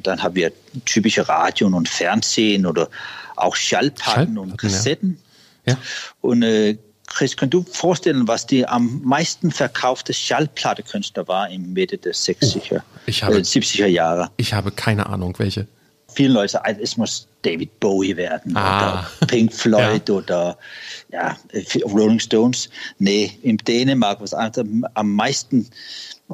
Dann haben wir typische Radio und Fernsehen oder auch Schallplatten und Kassetten. Ja. ja. Und äh, Chris, kannst du vorstellen, was die am meisten verkaufte Schallplattekünstler war im Mitte der 60er, oh, ich habe, äh, 70er Jahre? Ich habe keine Ahnung, welche. Viele Leute sagen, es muss David Bowie werden ah. oder Pink (laughs) Floyd ja. oder ja, Rolling Stones. Nee, in Dänemark, was am meisten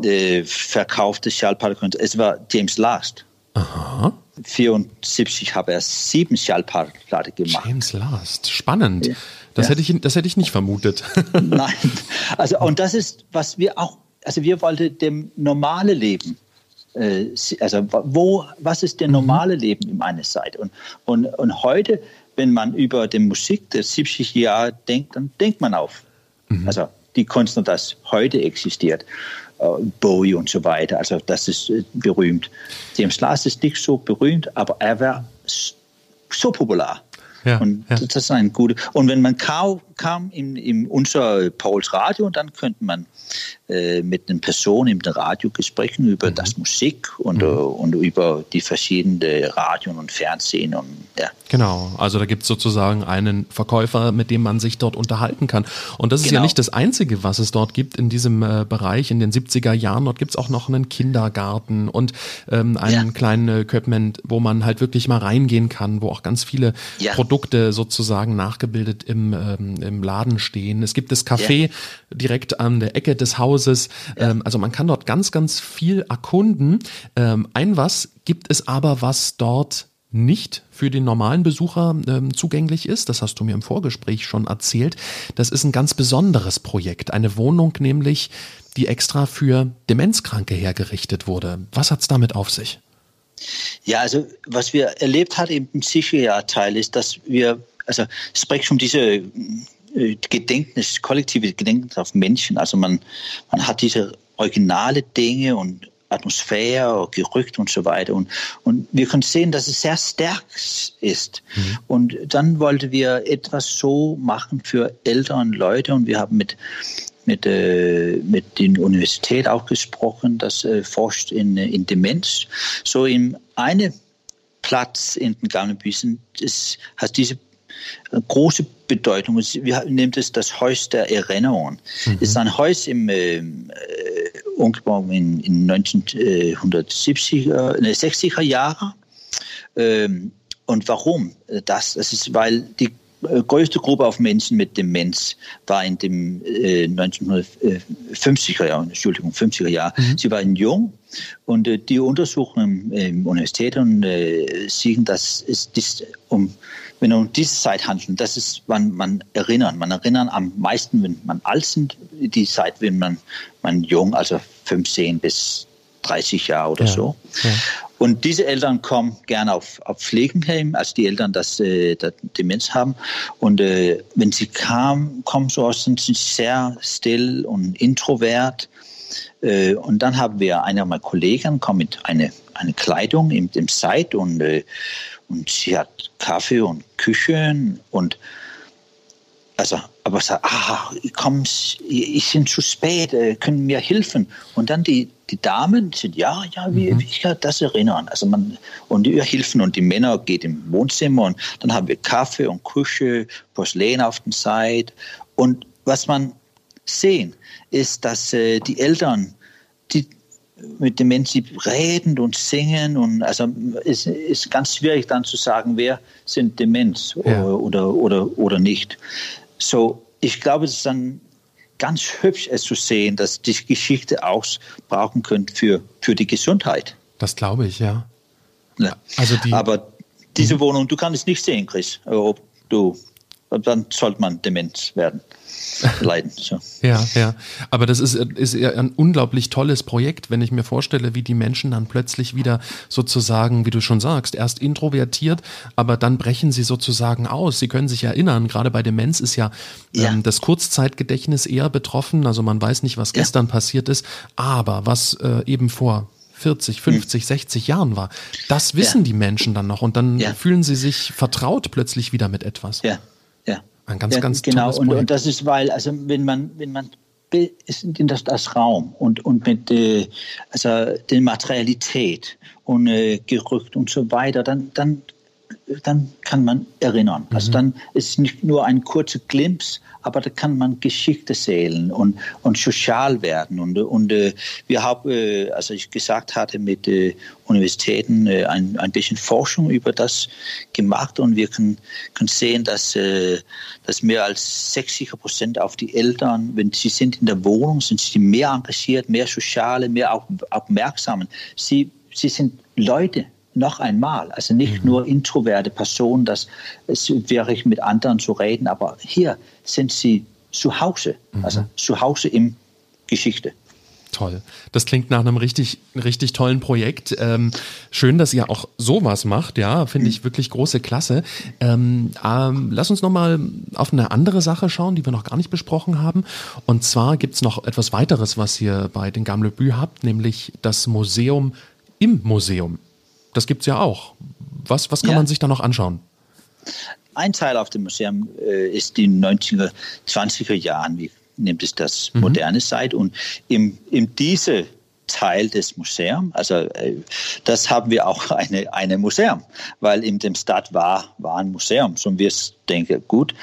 äh, verkaufte Schallplattekünstler, es war James Last. Aha. 74 habe er sieben Schallplatte gemacht. James Last, spannend. Ja. Das, ja. Hätte ich, das hätte ich nicht vermutet. (laughs) Nein, also und das ist, was wir auch, also wir wollten dem normale Leben äh, also wo, was ist der mhm. normale Leben in einer Zeit? Und, und, und heute, wenn man über die Musik der 70 Jahre denkt, dann denkt man auf. Mhm. Also die Künstler, das heute existiert. Äh, Bowie und so weiter. Also das ist äh, berühmt. James Last ist nicht so berühmt, aber er war so populär. Ja, und ja. das ist ein guter. Und wenn man kam, kam in, in unser Pauls Radio, dann könnte man äh, mit den Personen im Radio sprechen über mhm. das Musik und, mhm. Äh, und über die verschiedenen Radien und Fernsehen. Und, ja. Genau, also da gibt es sozusagen einen Verkäufer, mit dem man sich dort unterhalten kann. Und das ist genau. ja nicht das Einzige, was es dort gibt in diesem äh, Bereich in den 70er Jahren. Dort gibt es auch noch einen Kindergarten und ähm, einen ja. kleinen Equipment, wo man halt wirklich mal reingehen kann, wo auch ganz viele ja. Produkte sozusagen nachgebildet im, ähm, im Laden stehen. Es gibt das Café direkt an der Ecke des Hauses. Ja. Ähm, also man kann dort ganz, ganz viel erkunden. Ähm, ein was gibt es aber, was dort nicht für den normalen Besucher ähm, zugänglich ist. Das hast du mir im Vorgespräch schon erzählt. Das ist ein ganz besonderes Projekt. Eine Wohnung nämlich, die extra für Demenzkranke hergerichtet wurde. Was hat es damit auf sich? Ja, also was wir erlebt haben im Sicherjahrteil ist, dass wir, also es spricht um diese Gedenknis, kollektive Gedenknis auf Menschen. Also man, man hat diese originale Dinge und Atmosphäre, Gerücht und so weiter. Und, und wir können sehen, dass es sehr stark ist. Mhm. Und dann wollten wir etwas so machen für ältere Leute und wir haben mit mit, äh, mit der Universität auch gesprochen, das äh, forscht in, in Demenz. So in einem Platz in den Gammelbüßen hat diese große Bedeutung. Wir nennen das das Haus der Erinnerung. Mhm. Es ist ein Haus im äh, umgebaut in, in 1970er, 60er Jahren. Ähm, und warum das? Das ist, weil die größte Gruppe auf Menschen mit Demenz war in dem äh, 1950er Jahr, Entschuldigung, 50er Jahr. Mhm. Sie waren jung und äh, die Untersuchungen im Universität und äh, sehen, dass es dies um wenn um diese Zeit handelt, das ist, wann man erinnern. Man erinnert am meisten, wenn man alt sind, die Zeit, wenn man, man jung, also 15 bis 30 Jahre oder ja. so. Ja. Und diese Eltern kommen gerne auf, auf Pflegenheim, als die Eltern das, äh, das Demenz haben. Und äh, wenn sie kamen, kommen so aus, sind sie sehr still und introvert. Äh, und dann haben wir einer meiner Kollegen kommt mit einer eine Kleidung im, im Seit und äh, und sie hat Kaffee und Küche und also, aber sagt, ah, komm, ich bin zu spät, äh, können mir helfen. Und dann die, die Damen sind, ja, ja, wie, mhm. ich kann das erinnern. Also man, und die helfen und die Männer gehen im Wohnzimmer und dann haben wir Kaffee und Küche, Porzellan auf der Seite. Und was man sehen, ist, dass äh, die Eltern, die, mit dem Menschen reden und singen und also es ist ganz schwierig dann zu sagen, wer sind Demenz ja. oder, oder, oder nicht. So, ich glaube, es ist dann ganz hübsch es zu sehen, dass die Geschichte auch brauchen könnte für, für die Gesundheit. Das glaube ich, ja. ja. Also die, Aber diese mhm. Wohnung, du kannst es nicht sehen, Chris, ob du, dann sollte man Demenz werden (laughs) leiden. So. ja, ja. Aber das ist, ist ein unglaublich tolles Projekt, wenn ich mir vorstelle, wie die Menschen dann plötzlich wieder sozusagen, wie du schon sagst, erst introvertiert, aber dann brechen sie sozusagen aus. Sie können sich erinnern, gerade bei Demenz ist ja, ja. Ähm, das Kurzzeitgedächtnis eher betroffen. Also man weiß nicht, was gestern ja. passiert ist, aber was äh, eben vor 40, 50, hm. 60 Jahren war. Das wissen ja. die Menschen dann noch und dann ja. fühlen sie sich vertraut plötzlich wieder mit etwas. Ja, ein ganz, ja, ganz genau. Und, und, das ist, weil, also wenn man, wenn man ist in das, das Raum und, und mit äh, also der Materialität und äh, Gerücht und so weiter, dann, dann, dann kann man erinnern. Also mhm. Also dann ist es nicht nur ein kurzer Glimpse, aber da kann man Geschichte erzählen und, und sozial werden. Und, und äh, wir haben, äh, also ich gesagt hatte, mit äh, Universitäten ein, ein bisschen Forschung über das gemacht und wir können, können sehen, dass, dass mehr als 60 Prozent auf die Eltern, wenn sie sind in der Wohnung, sind sie mehr engagiert, mehr soziale, mehr aufmerksam. Sie, sie sind Leute, noch einmal, also nicht mhm. nur introverte Personen, das es wäre ich mit anderen zu reden, aber hier sind sie zu Hause, mhm. also zu Hause im Geschichte. Toll. Das klingt nach einem richtig, richtig tollen Projekt. Ähm, schön, dass ihr auch sowas macht, ja, finde ich wirklich große Klasse. Ähm, ähm, lass uns nochmal auf eine andere Sache schauen, die wir noch gar nicht besprochen haben. Und zwar gibt's noch etwas weiteres, was ihr bei den Gamlebü habt, nämlich das Museum im Museum. Das gibt's ja auch. Was, was kann Ja. man sich da noch anschauen? Ein Teil auf dem Museum äh, ist die 90er, 20er Jahren, wie nimmt es das moderne Zeit. Und im, in diese Teil des Museums, also äh, das haben wir auch (laughs) eine, eine Museum, weil in dem Stadt war, war ein Museum. So wir denken, gut,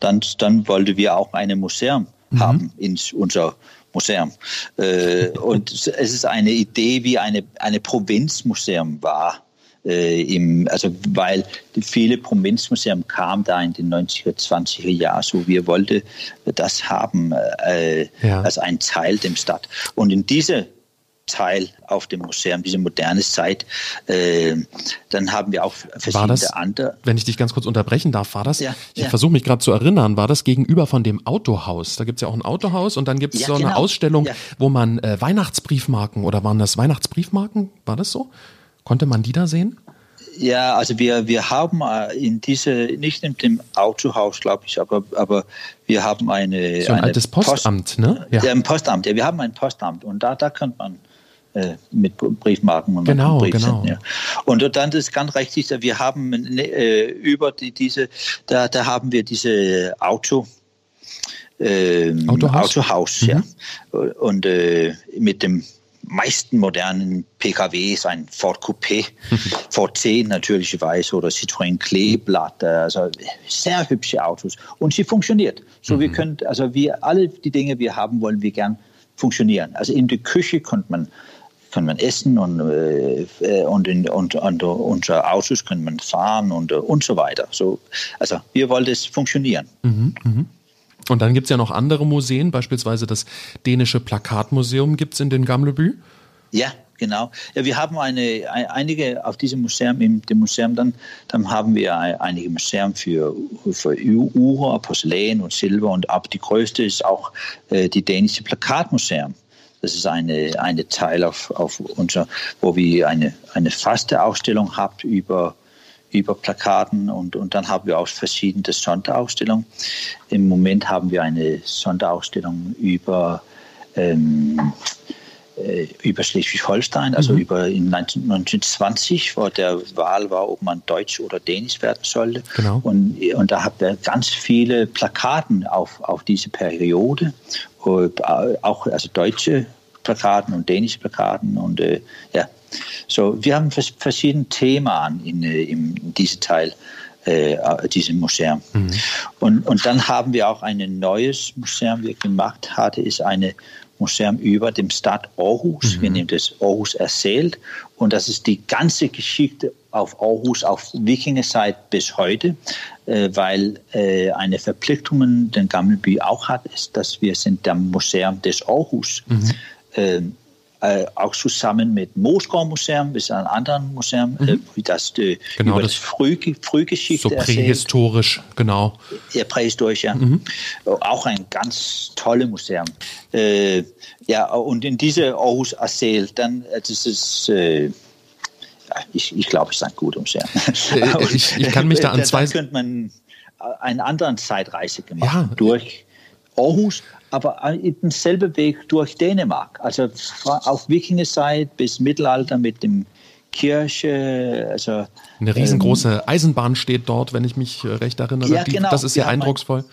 dann, dann wollten wir auch ein Museum haben in unser Museum. Äh, und es ist eine Idee, wie eine, eine Provinzmuseum war. Äh, im, also weil viele Provinzmuseen kamen da in den 90er, 20er Jahren. So wir wollten das haben äh, Ja. als ein Teil der Stadt. Und in diese Teil auf dem Museum, diese moderne Zeit, äh, dann haben wir auch War verschiedene das, andere. wenn ich dich ganz kurz unterbrechen darf, war das, Ja, ich ja. versuche mich gerade zu erinnern, war das gegenüber von dem Autohaus? Da gibt's ja auch ein Autohaus und dann gibt's Ja, so eine genau. Ausstellung, Ja. wo man äh, Weihnachtsbriefmarken oder waren das Weihnachtsbriefmarken? War das so? Konnte man die da sehen? Ja, also wir, wir haben äh, in diese, nicht in dem Autohaus, glaube ich, aber, aber wir haben eine. So ein eine altes Postamt, ne? Ja. Ja. ein Postamt, ja, wir haben ein Postamt und da, da könnte man äh, mit Briefmarken und Genau, Brief genau. ja. Und dann ist ganz richtig, wir haben äh, über die, diese, da, da haben wir diese Auto. Ähm, Autohaus? Autohaus, ja. Und äh, mit dem meisten modernen PKWs, ein Ford Coupé, (laughs) Ford 10 natürlicherweise oder Citroën Kleeblatt, also sehr hübsche Autos. Und sie funktioniert. So wir können, also wir alle die Dinge, wir haben, wollen wir gern funktionieren. Also in der Küche könnte man kann man essen und, äh, und, in, und, und unsere Autos können man fahren und, äh, und so weiter. So, also wir wollen es funktionieren. Und dann gibt's ja noch andere Museen, beispielsweise das dänische Plakatmuseum gibt's in den Gamlebü. Ja, genau. Ja, wir haben eine, ein, einige auf diesem Museum, im dem Museum, dann, dann haben wir ein- einige Museen für, für Uhr, Porzellan und Silber und ab die größte ist auch äh, die dänische Plakatmuseum. Das ist eine, eine Teil auf, auf unser, wo wir eine, eine faste Ausstellung haben über über Plakaten und, und dann haben wir auch verschiedene Sonderausstellungen. Im Moment haben wir eine Sonderausstellung über ähm, äh, über Schleswig-Holstein, also über in 19, 1920, wo der Wahl war, ob man Deutsch oder Dänisch werden sollte. Genau. Und, und da haben wir ganz viele Plakaten auf, auf diese Periode, auch also deutsche Plakaten und dänische Plakaten und äh, ja. So, wir haben vers verschiedene Themen in, äh, in diesem Teil äh, diesem Museum. Und, und dann haben wir auch ein neues Museum, wir gemacht hatte, ist eine Museum über dem Stadt Aarhus. Wir nennen das Aarhus erzählt. Und das ist die ganze Geschichte auf Aarhus, auf Wikingerzeit bis heute, äh, weil äh, eine Verpflichtung den Gammelby auch hat, ist, dass wir sind der Museum des Aarhus. Ähm, äh, auch zusammen mit Moosgård Museum, das ist ein anderes Museum, äh, das äh, Genau, über das- das Früh, Frühgeschichte So erzählt. prähistorisch, genau. Ja, prähistorisch, ja. Auch ein ganz tolles Museum. Äh, ja, und in diese Aarhus erzählt, dann, äh, das ist, äh, ich, ich glaube, es ist ein gutes Museum. (laughs) Ich- ich kann mich da an zwei- Da könnte man eine andere Zeitreise gemacht Ja. durch Aarhus, aber in demselben Weg durch Dänemark. Also auf Wikingerzeit bis Mittelalter mit dem Kirche, also Eine riesengroße Eisenbahn steht dort, wenn ich mich äh, recht erinnere. Ja, genau. Das ist sehr haben ein- eindrucksvoll.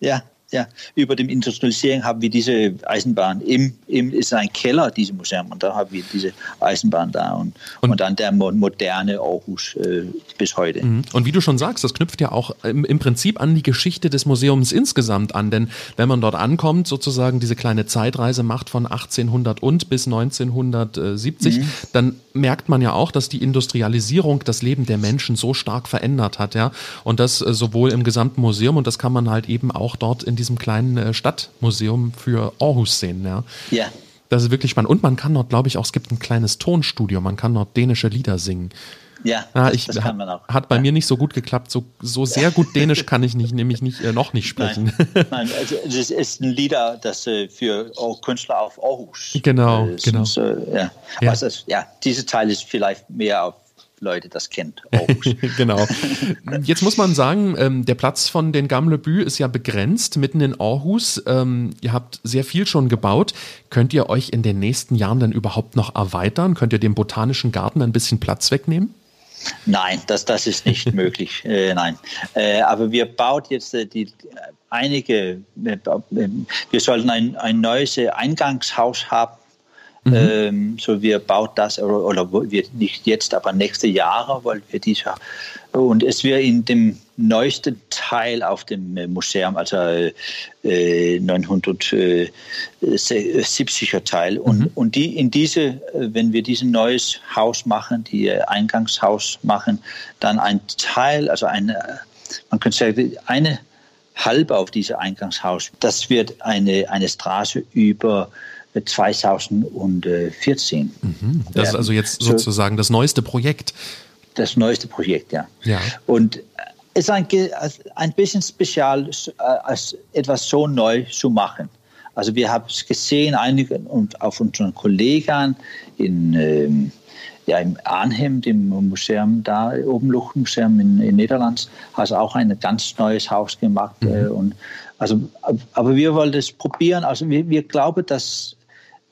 Ja, ja. Über dem Industrialisierung haben wir diese Eisenbahn im, im ist ein Keller, dieses Museum, und da haben wir diese Eisenbahn da und, und, dann der mo- moderne Aarhus äh, bis heute. Mhm. Und wie du schon sagst, das knüpft ja auch im, im Prinzip an die Geschichte des Museums insgesamt an, denn wenn man dort ankommt, sozusagen diese kleine Zeitreise macht von 1800 und bis 1970, Mhm. dann merkt man ja auch, dass die Industrialisierung das Leben der Menschen so stark verändert hat, ja. Und das äh, sowohl im gesamten Museum und das kann man halt eben auch dort in diesem kleinen äh, Stadtmuseum für Aarhus sehen, ja. Ja, Das ist wirklich spannend. Und man kann dort, glaube ich, auch, es gibt ein kleines Tonstudio, man kann dort dänische Lieder singen. Ja, ah, das, ich, das kann man auch. Hat bei ja. mir nicht so gut geklappt. So, so sehr gut Dänisch (laughs) kann ich nicht, nämlich nicht, äh, noch nicht sprechen. Nein, (laughs) Nein also es ist ein Lieder, das äh, für Künstler auf Aarhus. Genau, äh, genau. So, ja. Ja. Also, ja, diese Teil ist vielleicht mehr auf Leute das kennt. (laughs) genau. Jetzt muss man sagen, ähm, der Platz von den Gamlebü ist ja begrenzt, mitten in Aarhus. Ähm, ihr habt sehr viel schon gebaut. Könnt ihr euch in den nächsten Jahren denn überhaupt noch erweitern? Könnt ihr dem Botanischen Garten ein bisschen Platz wegnehmen? Nein, das, das ist nicht (laughs) möglich. Äh, nein. Äh, aber wir bauen jetzt äh, die, einige, äh, wir sollten ein, ein neues Eingangshaus haben Mhm. Ähm, so wir bauen das, oder, oder wir nicht jetzt, aber nächste Jahre wollen wir dies Und es wird in dem neuesten Teil auf dem äh, Museum, also äh, 970er Teil. Und, mhm. und die in diese, äh, wenn wir dieses neues Haus machen, die äh, Eingangshaus machen, dann ein Teil, also eine, man könnte sagen, eine halbe auf diesem Eingangshaus, das wird eine, eine Straße über 2014. Mhm. Das ist also jetzt sozusagen das neueste Projekt. Das neueste Projekt, ja. ja. Und es ist ein, ein bisschen spezial, als etwas so neu zu machen. Also wir haben es gesehen, einige und auf unseren Kollegen in, ähm, ja, im Arnhem, dem Museum da, oben Luchtmuseum in, in Niederland, hat auch ein ganz neues Haus gemacht. Mhm. Äh, und also, aber wir wollen es probieren. Also wir, wir glauben, dass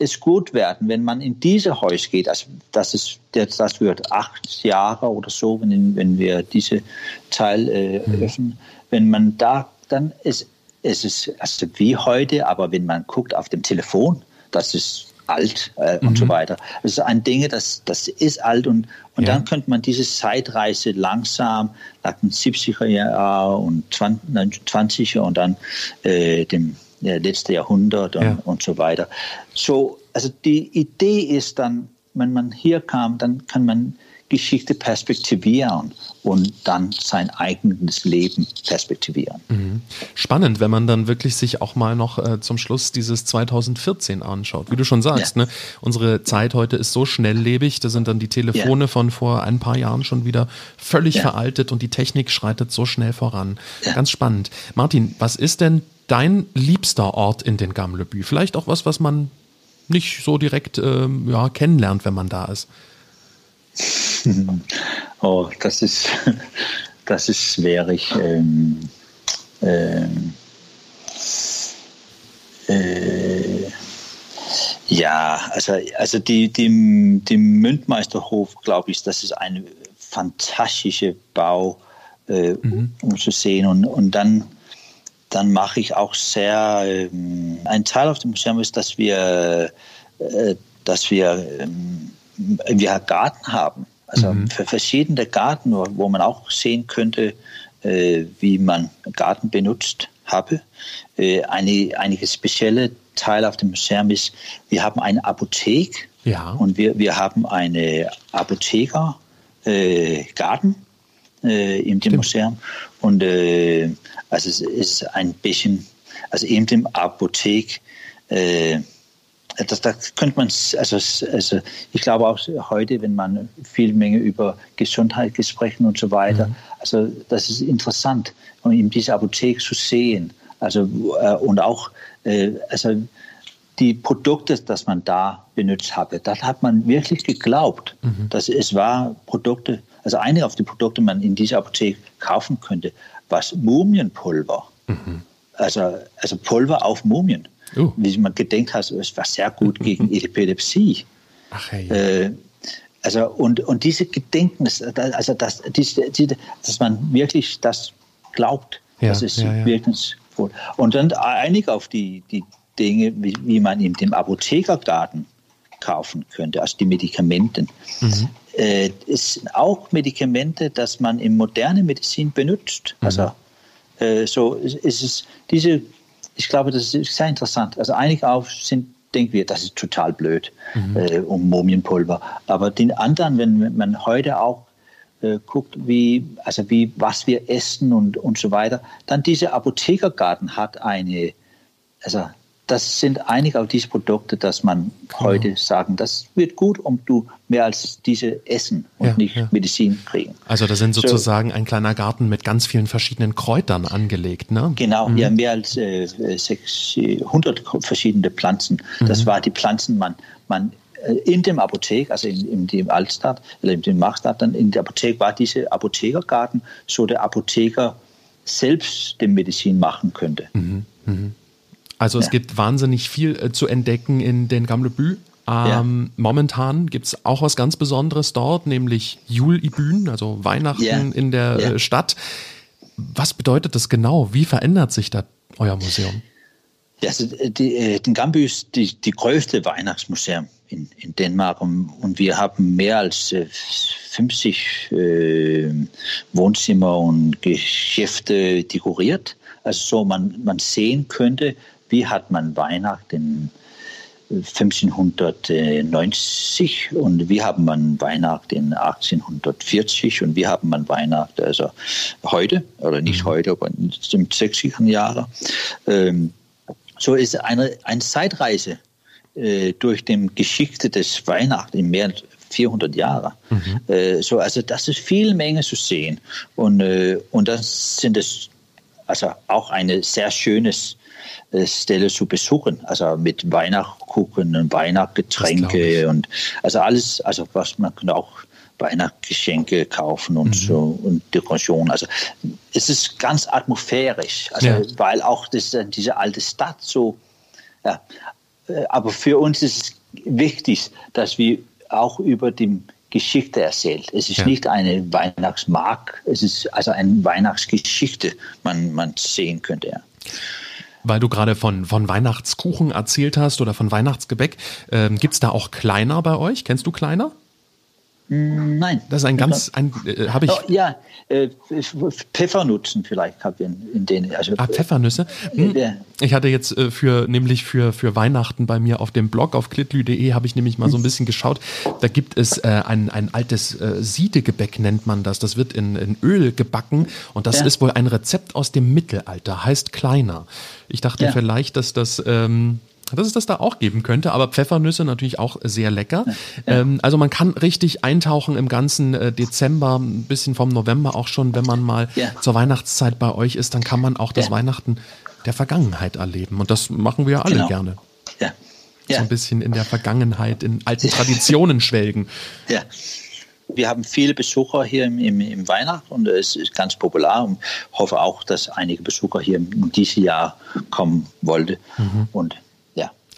es gut werden, wenn man in diese Häuser geht. Also das, ist, das wird acht Jahre oder so, wenn, wenn wir diese Teil äh, mhm. öffnen. Wenn man da, dann ist es ist also wie heute, aber wenn man guckt auf dem Telefon, das ist alt äh, mhm. und so weiter. Das ist ein Ding, das, das ist alt und, und ja. dann könnte man diese Zeitreise langsam nach den 70er Jahren und 20er und dann äh, dem ja, letzte Jahrhundert und, ja. und so weiter. So, also die Idee ist dann, wenn man hier kam, dann kann man Geschichte perspektivieren und dann sein eigenes Leben perspektivieren. Mhm. Spannend, wenn man dann wirklich sich auch mal noch äh, zum Schluss dieses 2014 anschaut. Wie du schon sagst, ja. ne? unsere Zeit heute ist so schnelllebig, da sind dann die Telefone ja. von vor ein paar Jahren schon wieder völlig ja. veraltet und die Technik schreitet so schnell voran. Ganz spannend. Martin, was ist denn dein liebster Ort in den Gamlebü? Vielleicht auch was, was man nicht so direkt ähm, ja, kennenlernt, wenn man da ist. (laughs) Oh, das ist, (laughs) das ist schwierig. Ähm, ähm, äh, ja, also, also die, die, die Mündmeisterhof, glaube ich, das ist ein fantastischer Bau, äh, mhm. um zu sehen. Und, und dann dann mache ich auch sehr, ähm, ein Teil auf dem Museum ist, dass wir, äh, dass wir, ähm, wir Garten haben. Also mhm. für verschiedene Garten, wo man auch sehen könnte, äh, wie man Garten benutzt habe. Äh, eine, einige spezielle Teil auf dem Museum ist, wir haben eine Apotheke ja. und wir, wir haben eine Apotheker äh, Garten äh, in dem Museum. Und äh, also es ist ein bisschen, also in dem Apothek, äh, das, da könnte man, also, also ich glaube auch heute, wenn man viel Menge über Gesundheit sprechen und so weiter, mhm. also das ist interessant, um in dieser Apotheke zu sehen. Also äh, und auch, äh, also die Produkte, das man da benutzt habe, das hat man wirklich geglaubt, mhm. dass es war Produkte, also eine auf die Produkte man in dieser Apotheke kaufen könnte, was Mumienpulver. Mhm. Also, also Pulver auf Mumien. Uh. Wie man gedenkt hat, es war sehr gut gegen (laughs) Epilepsie. Ach, hey. Äh, also und, und diese Gedenknis, also das, diese, dass man wirklich das glaubt, ja, das ist ja, ja. wirkungsvoll. Und dann einige auf die, die Dinge, wie, wie man in dem Apothekergarten kaufen könnte, also die Medikamente. Mhm. Äh, es sind auch Medikamente, dass man in moderne Medizin benutzt. Mhm. Also äh, so ist es diese, ich glaube, das ist sehr interessant. Also einige auf sind denken wir, das ist total blöd mhm. äh, um Mumienpulver. Aber den anderen, wenn man heute auch äh, guckt, wie, also wie, was wir essen und, und so weiter, dann dieser Apothekergarten hat eine, also das sind einige auch diese Produkte, dass man heute ja. sagen, das wird gut, um du mehr als diese essen und ja, nicht ja. Medizin kriegen. Also da sind sozusagen so, ein kleiner Garten mit ganz vielen verschiedenen Kräutern angelegt, ne? Genau, mhm. ja, mehr als äh, 600 verschiedene Pflanzen. Das mhm. war die Pflanzen, man, man äh, in dem Apothek, also in, in dem Altstadt, oder in dem Machstadt, dann in der Apothek war dieser Apothekergarten, so der Apotheker selbst die Medizin machen könnte. Mhm. Also es ja. gibt wahnsinnig viel äh, zu entdecken in den Gamlebü. Ähm, ja. Momentan gibt es auch was ganz Besonderes dort, nämlich Jul-Ibün, also Weihnachten ja. in der äh, Stadt. Was bedeutet das genau? Wie verändert sich da euer Museum? Also äh, die, äh, den Gambü ist die, die größte Weihnachtsmuseum in, in Dänemark und, und wir haben mehr als 50 äh, Wohnzimmer und Geschäfte dekoriert. Also so man, man sehen könnte, wie hat man Weihnachten 1590 und wie haben man Weihnachten 1840 und wie haben man Weihnachten also heute oder nicht mhm. heute, aber in den 60er Jahren. Ähm, so ist eine, eine Zeitreise äh, durch die Geschichte des Weihnachten in mehr als 400 Jahre. Mhm. Äh, so, also das ist viel Menge zu sehen und, äh, und das sind es also auch eine sehr schönes äh, Stelle zu besuchen, also mit Weihnachtskuchen und Weihnachtsgetränke und also alles, also was man auch Weihnachtsgeschenke kaufen und mhm. so und Dekoration. Also es ist ganz atmosphärisch, also ja. weil auch das, diese alte Stadt so, ja, äh, aber für uns ist es wichtig, dass wir auch über die Geschichte erzählt. Es ist ja. nicht eine Weihnachtsmark, es ist also eine Weihnachtsgeschichte, man, man sehen könnte. Ja. Weil du gerade von, von Weihnachtskuchen erzählt hast oder von Weihnachtsgebäck, ähm, gibt es da auch Kleiner bei euch? Kennst du Kleiner? Nein. Das ist ein ganz, ein, äh, habe ich. Oh, ja, äh, Pfeffernutzen vielleicht habe ich in, in denen. Also, ah, Pfeffernüsse. Hm. Ich hatte jetzt äh, für, nämlich für, für Weihnachten bei mir auf dem Blog auf klitlü.de habe ich nämlich mal so ein bisschen geschaut. Da gibt es äh, ein, ein altes äh, Siedegebäck, nennt man das. Das wird in, in Öl gebacken und das ja. ist wohl ein Rezept aus dem Mittelalter, heißt kleiner. Ich dachte ja. vielleicht, dass das ähm, dass es das da auch geben könnte, aber Pfeffernüsse natürlich auch sehr lecker. Ja. Ähm, also man kann richtig eintauchen im ganzen äh, Dezember, ein bisschen vom November auch schon, wenn man mal ja. zur Weihnachtszeit bei euch ist, dann kann man auch das ja. Weihnachten der Vergangenheit erleben. Und das machen wir ja alle genau. gerne. Ja. So ein bisschen in der Vergangenheit, in alten Traditionen schwelgen. Ja. Wir haben viele Besucher hier im, im, im Weihnacht und es ist ganz populär und hoffe auch, dass einige Besucher hier in diesem Jahr kommen wollten. Mhm. Und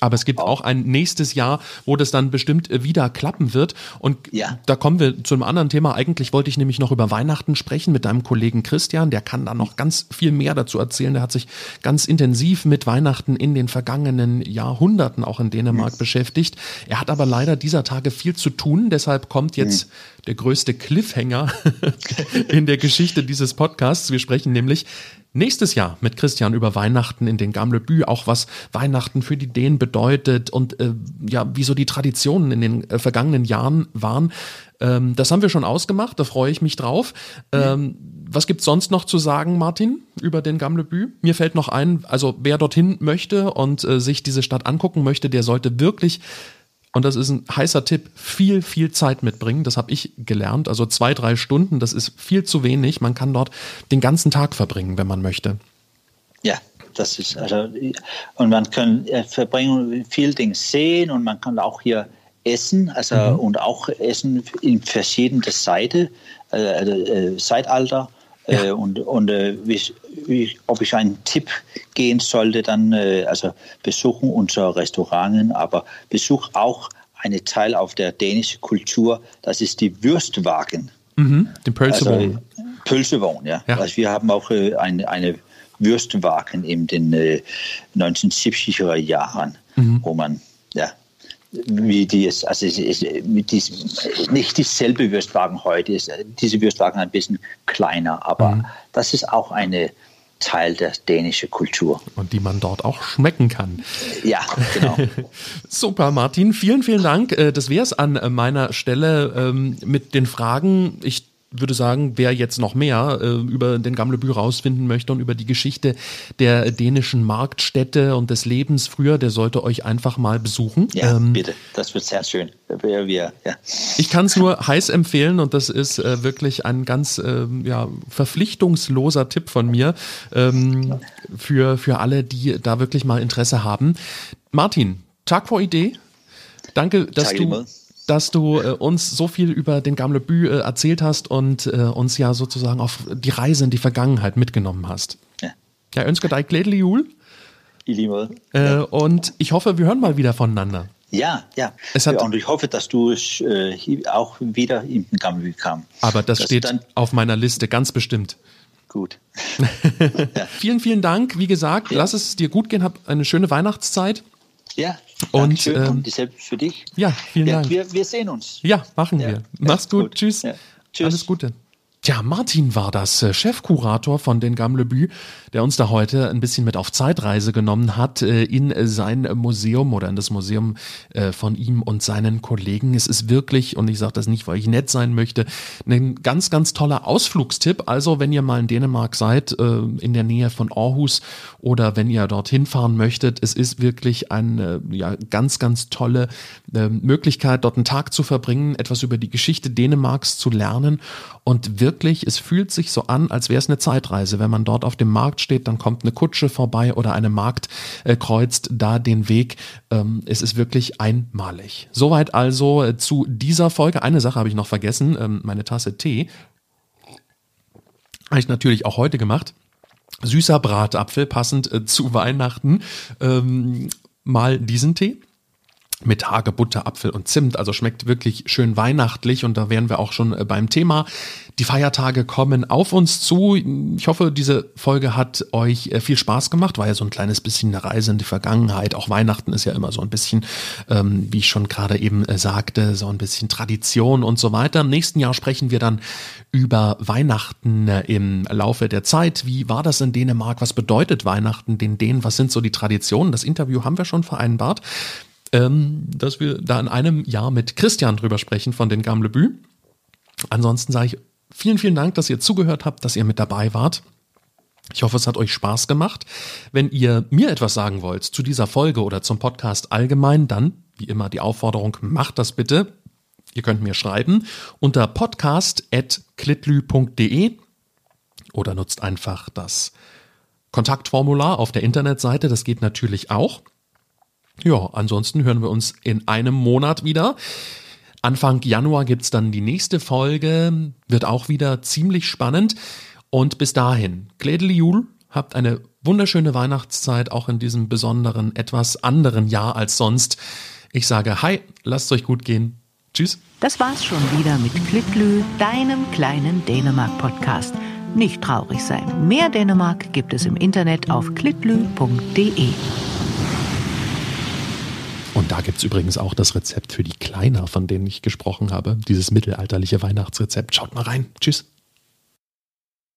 aber es gibt auch. auch ein nächstes Jahr, wo das dann bestimmt äh, wieder klappen wird. Und ja. da kommen wir zu einem anderen Thema. Eigentlich wollte ich nämlich noch über Weihnachten sprechen mit deinem Kollegen Christian. Der kann da noch ganz viel mehr dazu erzählen. Der hat sich ganz intensiv mit Weihnachten in den vergangenen Jahrhunderten auch in Dänemark mhm. beschäftigt. Er hat aber leider dieser Tage viel zu tun. Deshalb kommt jetzt mhm. der größte Cliffhanger (laughs) in der Geschichte dieses Podcasts. Wir sprechen nämlich nächstes Jahr mit Christian über Weihnachten in den Gamlebü, auch was Weihnachten für die Dänen bedeutet und äh, ja, wieso die Traditionen in den äh, vergangenen Jahren waren. Ähm, das haben wir schon ausgemacht, da freue ich mich drauf. Ähm, was gibt's sonst noch zu sagen, Martin, über den Gamlebü? Mir fällt noch ein, also wer dorthin möchte und äh, sich diese Stadt angucken möchte, der sollte wirklich und das ist ein heißer Tipp, viel, viel Zeit mitbringen. Das habe ich gelernt. Also zwei, drei Stunden, das ist viel zu wenig. Man kann dort den ganzen Tag verbringen, wenn man möchte. Ja, das ist also und man kann äh, verbringen viel Dinge sehen und man kann auch hier essen, also mhm. und auch essen in verschiedene Seiten, äh, äh, Zeitalter. Ja. Äh, und und äh, wie, ob ich einen Tipp gehen sollte, dann äh, also besuchen unsere Restaurants, aber besuch auch einen Teil auf der dänischen Kultur, das ist die Würstwagen. Mhm, den Pölsewohn. Also, Pölsewohn, ja. ja. Also wir haben auch äh, eine, eine Würstwagen in den äh, 1970er Jahren, mhm. wo man ja wie die es, also es ist diesem, nicht dieselbe Würstwagen heute ist, diese Würstwagen ein bisschen kleiner, aber mhm. das ist auch eine Teil der dänischen Kultur. Und die man dort auch schmecken kann. Ja, genau. (laughs) Super, Martin. Vielen, vielen Dank. Äh, das wäre es an meiner Stelle ähm, mit den Fragen. Ich würde sagen, wer jetzt noch mehr äh, über den Gamlebü rausfinden möchte und über die Geschichte der dänischen Marktstädte und des Lebens früher, der sollte euch einfach mal besuchen. Ja, ähm, bitte. Das wird sehr schön. Wir, ja. Ich kann es nur heiß empfehlen und das ist äh, wirklich ein ganz äh, ja, verpflichtungsloser Tipp von mir ähm, für, für alle, die da wirklich mal Interesse haben. Martin, Tag vor Idee. Danke, dass Tag du. Immer dass du äh, uns so viel über den Gamle Bü äh, erzählt hast und äh, uns ja sozusagen auf die Reise in die Vergangenheit mitgenommen hast. Ja, ja önske jul. Äh, und ich hoffe, wir hören mal wieder voneinander. Ja, ja. Es hat, und ich hoffe, dass du äh, auch wieder in den Gamle kam. Aber das dass steht auf meiner Liste, ganz bestimmt. Gut. (laughs) ja. Vielen, vielen Dank. Wie gesagt, ja. lass es dir gut gehen. Hab eine schöne Weihnachtszeit. Ja, und, ähm, und dieselbe für dich. Ja, vielen ja, Dank. Wir, wir, sehen uns. Ja, machen wir. Mach's gut. gut. Tschüss. Tschüss. Alles Gute. Tja, Martin war das, äh, Chefkurator von den Gamlebü, der uns da heute ein bisschen mit auf Zeitreise genommen hat äh, in sein Museum oder in das Museum äh, von ihm und seinen Kollegen. Es ist wirklich, und ich sage das nicht, weil ich nett sein möchte, ein ganz, ganz toller Ausflugstipp. Also wenn ihr mal in Dänemark seid, in der Nähe von Aarhus oder wenn ihr dorthin fahren möchtet, es ist wirklich eine ja, ganz, ganz tolle Möglichkeit, dort einen Tag zu verbringen, etwas über die Geschichte Dänemarks zu lernen und wirklich, es fühlt sich so an, als wäre es eine Zeitreise. Wenn man dort auf dem Markt steht, dann kommt eine Kutsche vorbei oder eine Magd äh, kreuzt da den Weg. Ähm, es ist wirklich einmalig. Soweit also äh, zu dieser Folge. Eine Sache habe ich noch vergessen, ähm, meine Tasse Tee. Habe ich natürlich auch heute gemacht. Süßer Bratapfel, passend äh, zu Weihnachten. Ähm, mal diesen Tee mit Hagebutter, Apfel und Zimt. Also schmeckt wirklich schön weihnachtlich und da wären wir auch schon äh, beim Thema. Die Feiertage kommen auf uns zu. Ich hoffe, diese Folge hat euch äh, viel Spaß gemacht. War ja so ein kleines bisschen eine Reise in die Vergangenheit. Auch Weihnachten ist ja immer so ein bisschen, ähm, wie ich schon gerade eben äh, sagte, so ein bisschen Tradition und so weiter. Im nächsten Jahr sprechen wir dann über Weihnachten im Laufe der Zeit. Wie war das in Dänemark? Was bedeutet Weihnachten den Dänen? Was sind so die Traditionen? Das Interview haben wir schon vereinbart ähm, dass wir da in einem Jahr mit Christian drüber sprechen von den Gamlebü. Ansonsten sage ich vielen, vielen Dank, dass ihr zugehört habt, dass ihr mit dabei wart. Ich hoffe, es hat euch Spaß gemacht. Wenn ihr mir etwas sagen wollt zu dieser Folge oder zum Podcast allgemein, dann, wie immer, die Aufforderung, macht das bitte. Ihr könnt mir schreiben unter podcast.klitlü.de oder nutzt einfach das Kontaktformular auf der Internetseite. Das geht natürlich auch. Ja, ansonsten hören wir uns in einem Monat wieder. Anfang Januar gibt's dann die nächste Folge, wird auch wieder ziemlich spannend. Und bis dahin, Gledeli Jul, habt eine wunderschöne Weihnachtszeit, auch in diesem besonderen, etwas anderen Jahr als sonst. Ich sage Hi, lasst euch gut gehen. Tschüss. Das war's schon wieder mit Klitlü, deinem kleinen Dänemark-Podcast. Nicht traurig sein. Mehr Dänemark gibt es im Internet auf klitlü.de. Und da gibt's übrigens auch das Rezept für die Kleiner, von denen ich gesprochen habe. Dieses mittelalterliche Weihnachtsrezept. Schaut mal rein. Tschüss.